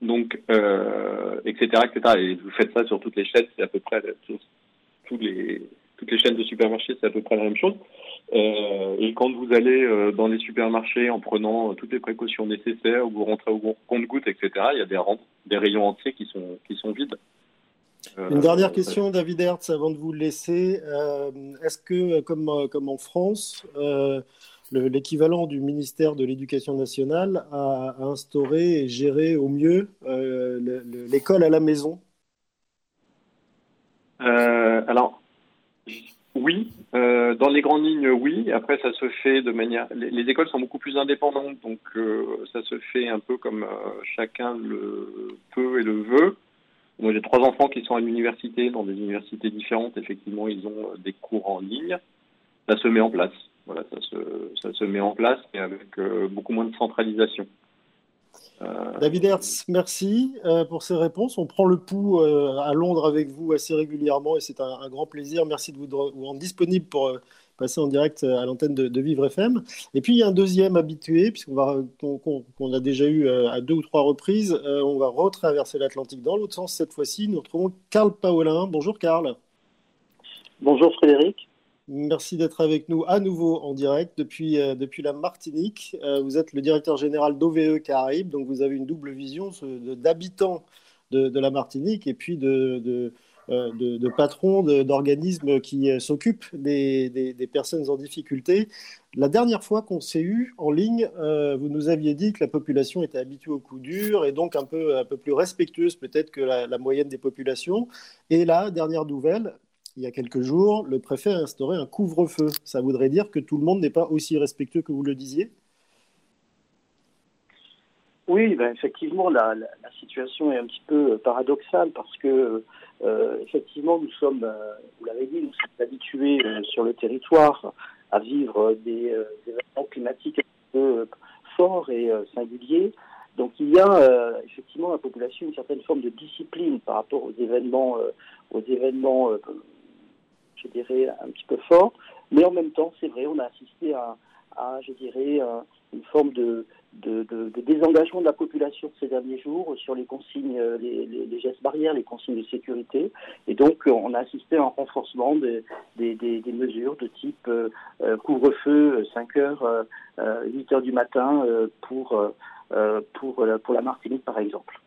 N: Donc, euh, etc., etc. Et vous faites ça sur toutes les chaînes, c'est à peu près tous les, toutes les chaînes de supermarchés, c'est à peu près la même chose. Euh, et quand vous allez euh, dans les supermarchés en prenant euh, toutes les précautions nécessaires, vous rentrez au compte-goutte, etc., il y a des, des rayons entiers qui sont, qui sont vides.
C: Une dernière question, David Hertz, avant de vous laisser. Est-ce que, comme, comme en France, l'équivalent du ministère de l'Éducation nationale a, instauré et géré au mieux l'école à la maison?
N: Alors, oui, euh, dans les grandes lignes, oui. Après, ça se fait de manière. Les, écoles sont beaucoup plus indépendantes, donc euh, ça se fait un peu comme euh, chacun le peut et le veut. Moi, j'ai trois enfants qui sont à l'université, dans des universités différentes. Effectivement, ils ont des cours en ligne. Ça se met en place. Voilà, ça se, ça se met en place, mais avec beaucoup moins de centralisation.
C: Euh, David Hertz, merci euh, pour ces réponses. On prend le pouls euh, à Londres avec vous assez régulièrement et c'est un, grand plaisir. Merci de vous, rendre disponible pour passer en direct à l'antenne de, Vivre FM. Et puis il y a un deuxième habitué, puisqu'on a déjà eu à deux ou trois reprises. on va retraverser l'Atlantique dans l'autre sens cette fois-ci. Nous retrouvons Karl Paulin. Bonjour Karl.
O: Bonjour Frédéric.
C: Merci d'être avec nous à nouveau en direct depuis, euh, depuis la Martinique. Euh, vous êtes le directeur général d'OVE Caraïbes, donc vous avez une double vision d'habitants de, de, la Martinique et puis de, de, euh, de patrons d'organismes qui s'occupent des, personnes en difficulté. La dernière fois qu'on s'est eu en ligne, vous nous aviez dit que la population était habituée au coup dur et donc un peu, un peu plus respectueuse peut-être que la, la moyenne des populations. Et là, dernière nouvelle, il y a quelques jours, le préfet a instauré un couvre-feu. Ça voudrait dire que tout le monde n'est pas aussi respectueux que vous le disiez?
O: Oui, ben effectivement, la, situation est un petit peu paradoxale parce que, euh, effectivement, nous sommes, euh, vous l'avez dit, nous sommes habitués euh, sur le territoire à vivre des, événements climatiques un peu forts et singuliers. Donc il y a effectivement dans la population une certaine forme de discipline par rapport aux événements, aux événements je dirais, un petit peu fort. Mais en même temps, c'est vrai, on a assisté à, je dirais, une forme de, désengagement de la population ces derniers jours sur les consignes, les, gestes barrières, les consignes de sécurité. Et donc, on a assisté à un renforcement des, mesures de type euh, euh, couvre-feu 5 heures, 8 euh, heures du matin pour, la Martinique, par exemple.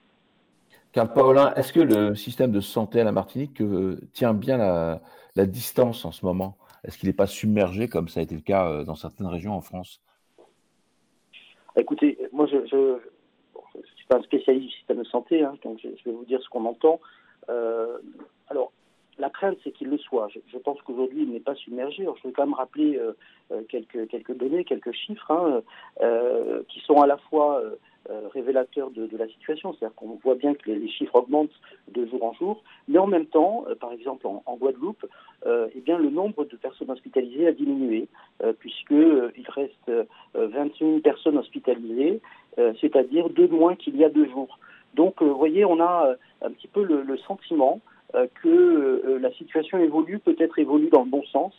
D: Car Paulin, est-ce que le système de santé à la Martinique tient bien la, distance en ce moment? Est-ce qu'il n'est pas submergé comme ça a été le cas euh, dans certaines régions en France?
O: Écoutez, moi je ne suis pas un spécialiste du système de santé, hein, donc je, vais vous dire ce qu'on entend. Euh, alors, la crainte, c'est qu'il le soit. Je, pense qu'aujourd'hui, il n'est pas submergé. je vais quand même rappeler euh, quelques, quelques données, quelques chiffres hein, qui sont à la fois euh, révélateur de, la situation. C'est-à-dire qu'on voit bien que les, chiffres augmentent de jour en jour, mais en même temps, euh, par exemple en, Guadeloupe, euh, eh bien, le nombre de personnes hospitalisées a diminué, puisqu'il reste 21 personnes hospitalisées, c'est-à-dire deux de moins qu'il y a deux jours. Donc, vous voyez, on a un petit peu le sentiment que la situation évolue, peut-être évolue dans le bon sens,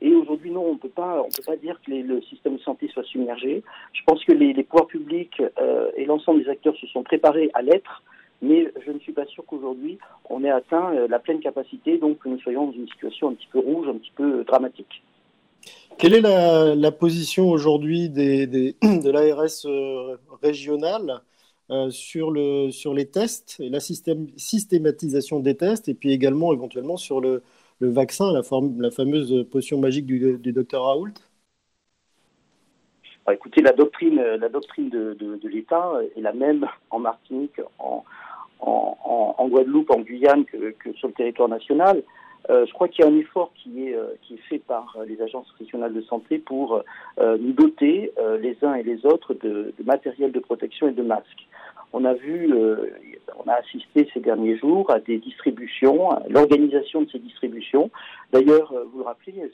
O: et aujourd'hui, non, on ne peut pas dire que le système de santé soit submergé. Je pense que les, pouvoirs publics euh, et l'ensemble des acteurs se sont préparés à l'être. mais je ne suis pas sûr qu'aujourd'hui on ait atteint la pleine capacité, donc que nous soyons dans une situation un petit peu rouge, un petit peu dramatique.
C: Quelle est la, position aujourd'hui de l'ARS régionale sur, le, sur les tests et la systématisation des tests, et puis également éventuellement sur le, le vaccin, la, fameuse potion magique du, docteur Raoult?
O: Bah, Écoutez, la doctrine, la doctrine de, l'État est la même en Martinique, en, Guadeloupe, en Guyane que, sur le territoire national. Euh, je crois qu'il y a un effort qui est, euh, qui est fait par les agences régionales de santé pour euh, nous doter les uns et les autres de, de, matériel de protection et de masques. On a vu, on a assisté ces derniers jours à des distributions, l'organisation de ces distributions. D'ailleurs, vous le rappelez,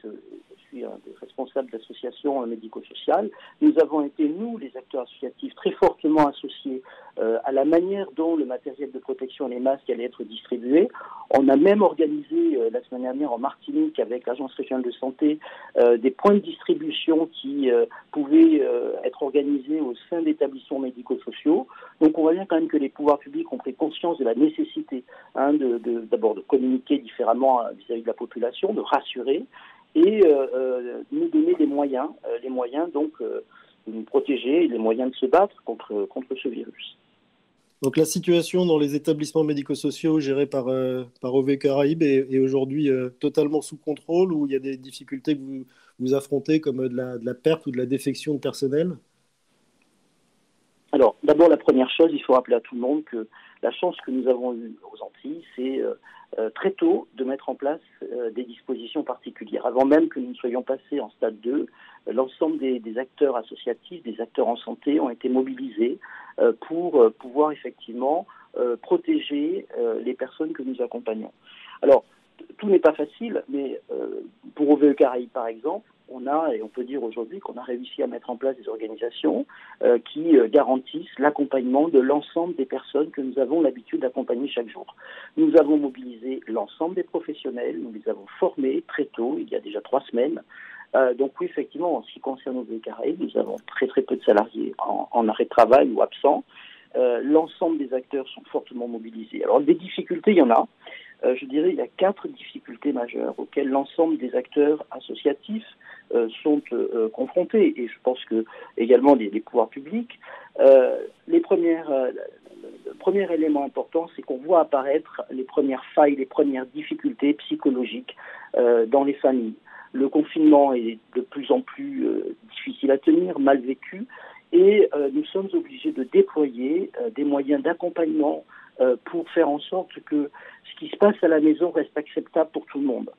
O: suis un des responsables d'associations médico-sociales. Nous avons été, nous, les acteurs associatifs, très fortement associés euh, à la manière dont le matériel de protection les masques allaient être distribués. On a même organisé euh, la semaine dernière en Martinique avec l'Agence régionale de santé euh, des points de distribution qui pouvaient être organisés au sein d'établissements médico-sociaux. Donc on voit bien quand même que les pouvoirs publics ont pris conscience de la nécessité hein, d'abord de, de communiquer différemment vis à -vis de la population, de rassurer, et euh, euh, nous donner des moyens, les moyens donc de nous protéger et les moyens de se battre contre, contre ce virus.
C: Donc la situation dans les établissements médico-sociaux gérés par, par OV Caraïbes est, aujourd'hui totalement sous contrôle ou il y a des difficultés que vous, vous affrontez comme de la, perte ou de la défection de personnel?
O: Alors d'abord la première chose, il faut rappeler à tout le monde que la chance que nous avons eue aux Antilles, c'est euh, très tôt de mettre en place euh, des dispositions particulières. Avant même que nous ne soyons passés en stade 2, euh, l'ensemble des, acteurs associatifs, des acteurs en santé ont été mobilisés pour pouvoir effectivement protéger les personnes que nous accompagnons. Alors, tout n'est pas facile, mais pour OVE Caraïbes, par exemple, on a, et on peut dire aujourd'hui qu'on a réussi à mettre en place des organisations euh, qui euh, garantissent l'accompagnement de l'ensemble des personnes que nous avons l'habitude d'accompagner chaque jour. Nous avons mobilisé l'ensemble des professionnels, nous les avons formés très tôt, il y a déjà trois semaines. Euh, donc oui, effectivement, en ce qui concerne nos Caraïbes, nous avons très très peu de salariés en, arrêt de travail ou absents. l'ensemble des acteurs sont fortement mobilisés. Alors des difficultés, il y en a. je dirais il y a quatre difficultés majeures auxquelles l'ensemble des acteurs associatifs, euh, sont euh, confrontés, et je pense que également les, pouvoirs publics. Euh, les premières, le premier élément important, c'est qu'on voit apparaître les premières failles, les premières difficultés psychologiques dans les familles. Le confinement est de plus en plus difficile à tenir, mal vécu, et nous sommes obligés de déployer des moyens d'accompagnement pour faire en sorte que ce qui se passe à la maison reste acceptable pour tout le monde.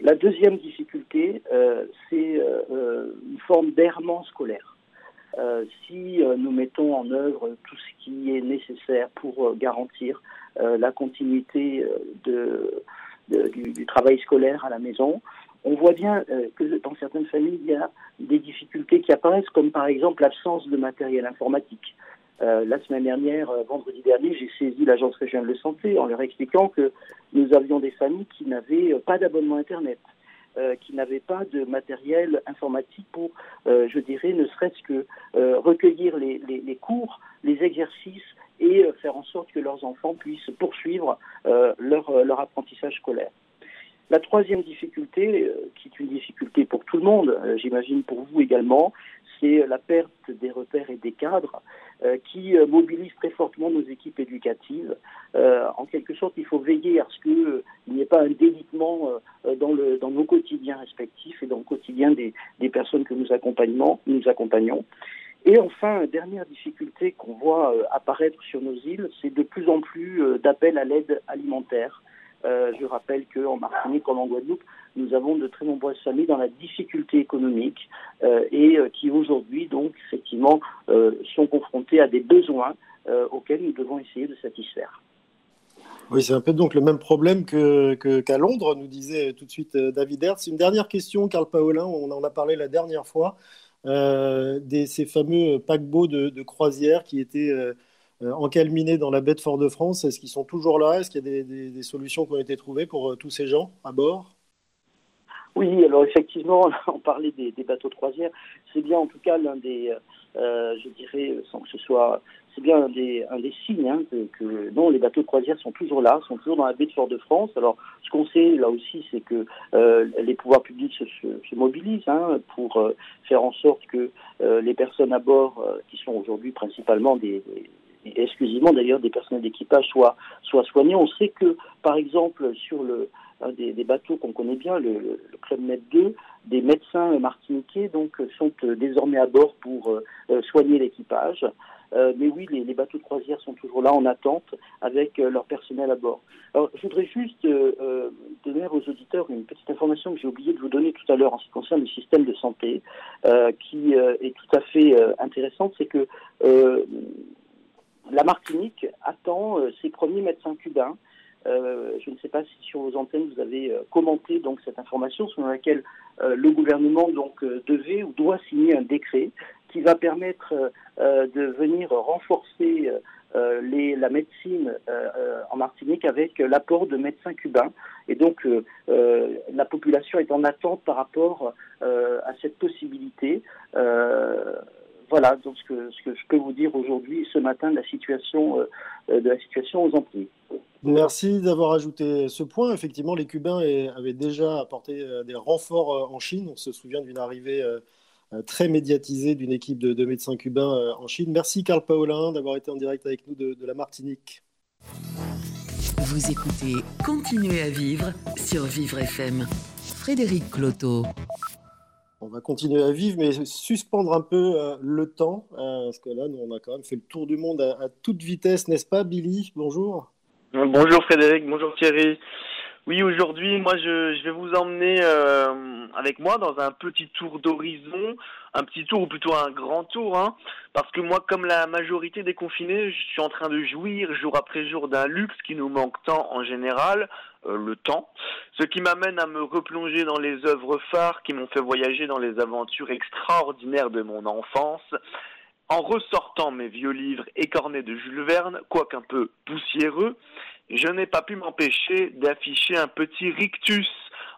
O: La deuxième difficulté, euh, c'est euh, euh, une forme d'errement scolaire. si nous mettons en œuvre tout ce qui est nécessaire pour garantir la continuité du, travail scolaire à la maison, on voit bien que dans certaines familles, il y a des difficultés qui apparaissent, comme par exemple l'absence de matériel informatique. Euh, la semaine dernière, euh, vendredi dernier, j'ai saisi l'agence régionale de santé en leur expliquant que nous avions des familles qui n'avaient euh, pas d'abonnement Internet, qui n'avaient pas de matériel informatique pour, je dirais, ne serait-ce que recueillir les, cours, les exercices et faire en sorte que leurs enfants puissent poursuivre leur apprentissage scolaire. La troisième difficulté, qui est une difficulté pour tout le monde, j'imagine pour vous également, c'est la perte des repères et des cadres euh, qui euh, mobilisent très fortement nos équipes éducatives. Euh, en quelque sorte, il faut veiller à ce qu'il n'y ait pas un délitement dans nos quotidiens respectifs et dans le quotidien des, des personnes que nous accompagnons. Nous accompagnons. Et enfin, dernière difficulté qu'on voit apparaître sur nos îles, c'est de plus en plus d'appels à l'aide alimentaire. Euh, je rappelle qu'en Martinique comme en Guadeloupe, nous avons de très nombreuses familles dans la difficulté économique euh, et euh, qui aujourd'hui, donc, effectivement, sont confrontées à des besoins auxquels nous devons essayer de satisfaire.
C: Oui, c'est un peu donc le même problème qu'à Londres, nous disait tout de suite David Hertz. Une dernière question, Carl Paolin, on en a parlé la dernière fois, des, ces fameux paquebots de, croisière qui étaient encalminés dans la baie de Fort-de-France. Est-ce qu'ils sont toujours là? Est-ce qu'il y a des, solutions qui ont été trouvées pour euh, tous ces gens à bord?
O: Oui, alors effectivement, on parlait des, bateaux de croisière. C'est bien en tout cas l'un des, je dirais, sans que ce soit c'est bien un des, signes hein, que, non, les bateaux de croisière sont toujours là, sont toujours dans la baie de Fort-de-France. Alors, ce qu'on sait là aussi, c'est que euh, les pouvoirs publics se, se, mobilisent hein, pour euh, faire en sorte que euh, les personnes à bord, euh, qui sont aujourd'hui principalement des exclusivement d'ailleurs des personnels d'équipage, soient, soient soignées. On sait que, par exemple, sur le des, bateaux qu'on connaît bien, le, Club Med 2, des médecins martiniquais donc sont désormais à bord pour soigner l'équipage. Euh, mais oui, les, bateaux de croisière sont toujours là en attente avec euh, leur personnel à bord. Alors, je voudrais juste euh, donner aux auditeurs une petite information que j'ai oublié de vous donner tout à l'heure en ce qui concerne le système de santé, qui est tout à fait intéressante. C'est que la Martinique attend ses premiers médecins cubains. je ne sais pas si sur vos antennes vous avez commenté donc cette information selon laquelle le gouvernement donc devait ou doit signer un décret qui va permettre euh, de venir renforcer euh, la médecine euh, en Martinique avec l'apport de médecins cubains. Et donc, la population est en attente par rapport à cette possibilité. Voilà donc ce que, ce que je peux vous dire aujourd'hui, ce matin, de la situation, de la situation aux Antilles.
C: Merci d'avoir ajouté ce point. Effectivement, les Cubains avaient déjà apporté des renforts en Chine. On se souvient d'une arrivée euh, très médiatisé d'une équipe de, médecins cubains euh, en Chine. Merci Carl Paulin d'avoir été en direct avec nous de, la Martinique.
A: Vous écoutez Continuez à vivre sur Vivre FM. Frédéric Cloto.
C: On va continuer à vivre, mais suspendre un peu euh, le temps, parce que là, nous, on a quand même fait le tour du monde à, toute vitesse, n'est-ce pas, Billy? Bonjour.
P: Bonjour Frédéric, bonjour Thierry. Oui, aujourd'hui, moi, je, vais vous emmener euh, avec moi dans un petit tour d'horizon, un petit tour ou plutôt un grand tour, hein, parce que moi, comme la majorité des confinés, je suis en train de jouir jour après jour d'un luxe qui nous manque tant en général, euh, le temps, ce qui m'amène à me replonger dans les œuvres phares qui m'ont fait voyager dans les aventures extraordinaires de mon enfance, en ressortant mes vieux livres écornés de Jules Verne, quoique un peu poussiéreux, je n'ai pas pu m'empêcher d'afficher un petit rictus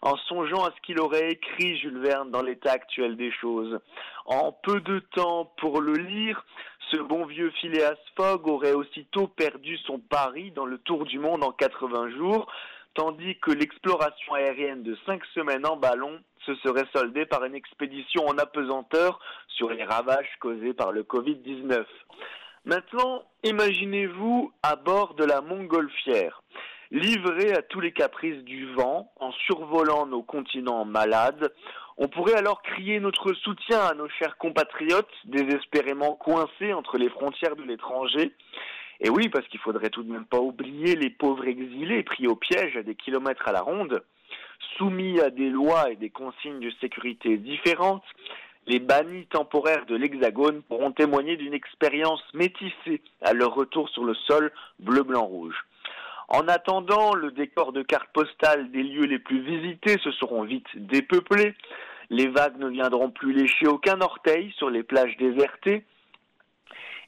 P: en songeant à ce qu'il aurait écrit Jules Verne dans l'état actuel des choses. En peu de temps pour le lire, ce bon vieux Phileas Fogg aurait aussitôt perdu son pari dans le tour du monde en 80 jours, tandis que l'exploration aérienne de cinq semaines en ballon se serait soldée par une expédition en apesanteur sur les ravages causés par le Covid-19. Maintenant, imaginez-vous à bord de la montgolfière, livré à tous les caprices du vent, en survolant nos continents malades. On pourrait alors crier notre soutien à nos chers compatriotes désespérément coincés entre les frontières de l'étranger. Et oui, parce qu'il faudrait tout de même pas oublier les pauvres exilés pris au piège à des kilomètres à la ronde, soumis à des lois et des consignes de sécurité différentes, les bannis temporaires de l'Hexagone pourront témoigner d'une expérience métissée à leur retour sur le sol bleu-blanc-rouge. En attendant, le décor de cartes postales des lieux les plus visités se seront vite dépeuplés, les vagues ne viendront plus lécher aucun orteil sur les plages désertées,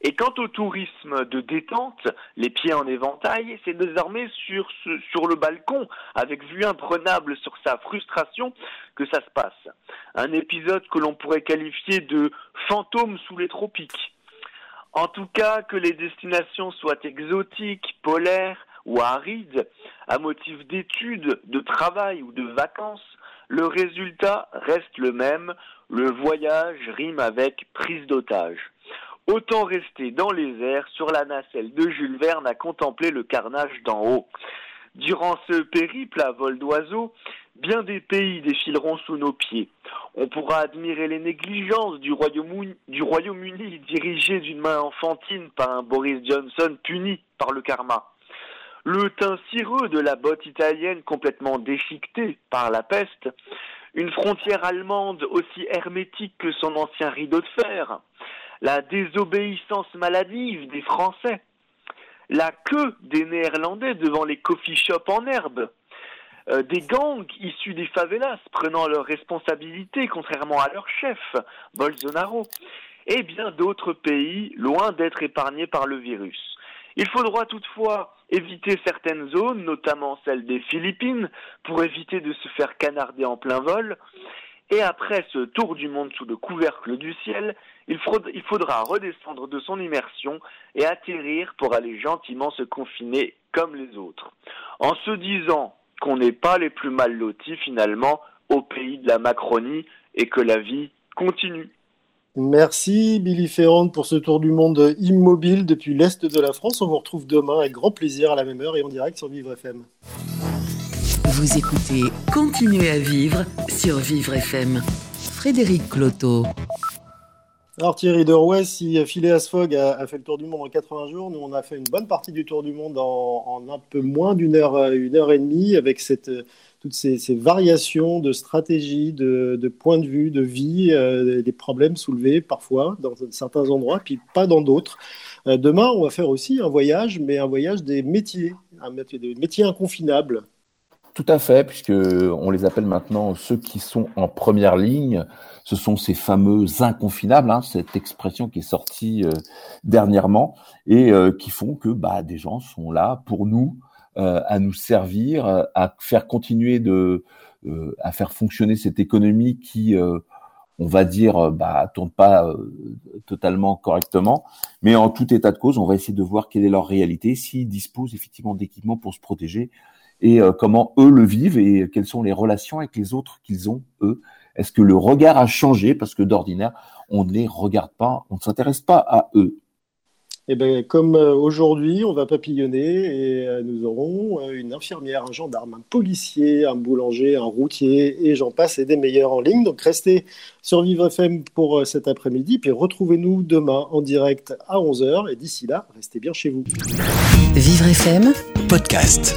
P: et quant au tourisme de détente, les pieds en éventail, c'est désormais sur, sur le balcon, avec vue imprenable sur sa frustration, que ça se passe. Un épisode que l'on pourrait qualifier de fantôme sous les tropiques. En tout cas, que les destinations soient exotiques, polaires ou arides, à motif d'études, de travail ou de vacances, le résultat reste le même, le voyage rime avec prise d'otage. Autant rester dans les airs sur la nacelle de Jules Verne à contempler le carnage d'en haut. Durant ce périple à vol d'oiseau, bien des pays défileront sous nos pieds. On pourra admirer les négligences du Royaume-Uni dirigé d'une main enfantine par un Boris Johnson puni par le karma. Le teint cireux de la botte italienne complètement déchiquetée par la peste, une frontière allemande aussi hermétique que son ancien rideau de fer, la désobéissance maladive des Français, la queue des Néerlandais devant les coffee shops en herbe, euh, des gangs issus des favelas prenant leurs responsabilités contrairement à leur chef, Bolsonaro, et bien d'autres pays loin d'être épargnés par le virus. Il faudra toutefois éviter certaines zones, notamment celle des Philippines, pour éviter de se faire canarder en plein vol. Et après ce tour du monde sous le couvercle du ciel, il, il faudra redescendre de son immersion et atterrir pour aller gentiment se confiner comme les autres. En se disant qu'on n'est pas les plus mal lotis finalement au pays de la Macronie et que la vie continue.
C: Merci Billy Ferrand pour ce tour du monde immobile depuis l'Est de la France. On vous retrouve demain avec grand plaisir à la même heure et en direct sur Vivre FM.
A: Vous écoutez Continuez à vivre sur Vivre FM. Frédéric Cloteau.
C: Alors Thierry Derouet, si Phileas Fogg a, fait le tour du monde en 80 jours, nous on a fait une bonne partie du tour du monde en, un peu moins d'une heure, une heure et demie avec cette, toutes ces, variations de stratégie, de, point de vue, de vie, euh, des problèmes soulevés parfois dans certains endroits, puis pas dans d'autres. Euh, demain, on va faire aussi un voyage, mais un voyage des métiers, un métier, des métiers inconfinables.
D: Tout à fait, puisque on les appelle maintenant ceux qui sont en première ligne. Ce sont ces fameux inconfinables, hein, cette expression qui est sortie euh, dernièrement et euh, qui font que bah, des gens sont là pour nous, euh, à nous servir, à faire continuer de, à faire fonctionner cette économie qui, on va dire, bah, tourne pas totalement correctement. Mais en tout état de cause, on va essayer de voir quelle est leur réalité, s'ils disposent effectivement d'équipements pour se protéger et euh, comment eux le vivent et quelles sont les relations avec les autres qu'ils ont, eux. Est-ce que le regard a changé? Parce que d'ordinaire, on ne les regarde pas, on ne s'intéresse pas à eux.
C: Eh bien, comme euh, aujourd'hui, on va papillonner et euh, nous aurons une infirmière, un gendarme, un policier, un boulanger, un routier et j'en passe et des meilleurs en ligne. Donc restez sur Vivre FM pour cet après-midi, puis retrouvez-nous demain en direct à 11h et d'ici là, restez bien chez vous.
A: Vivre FM, podcast.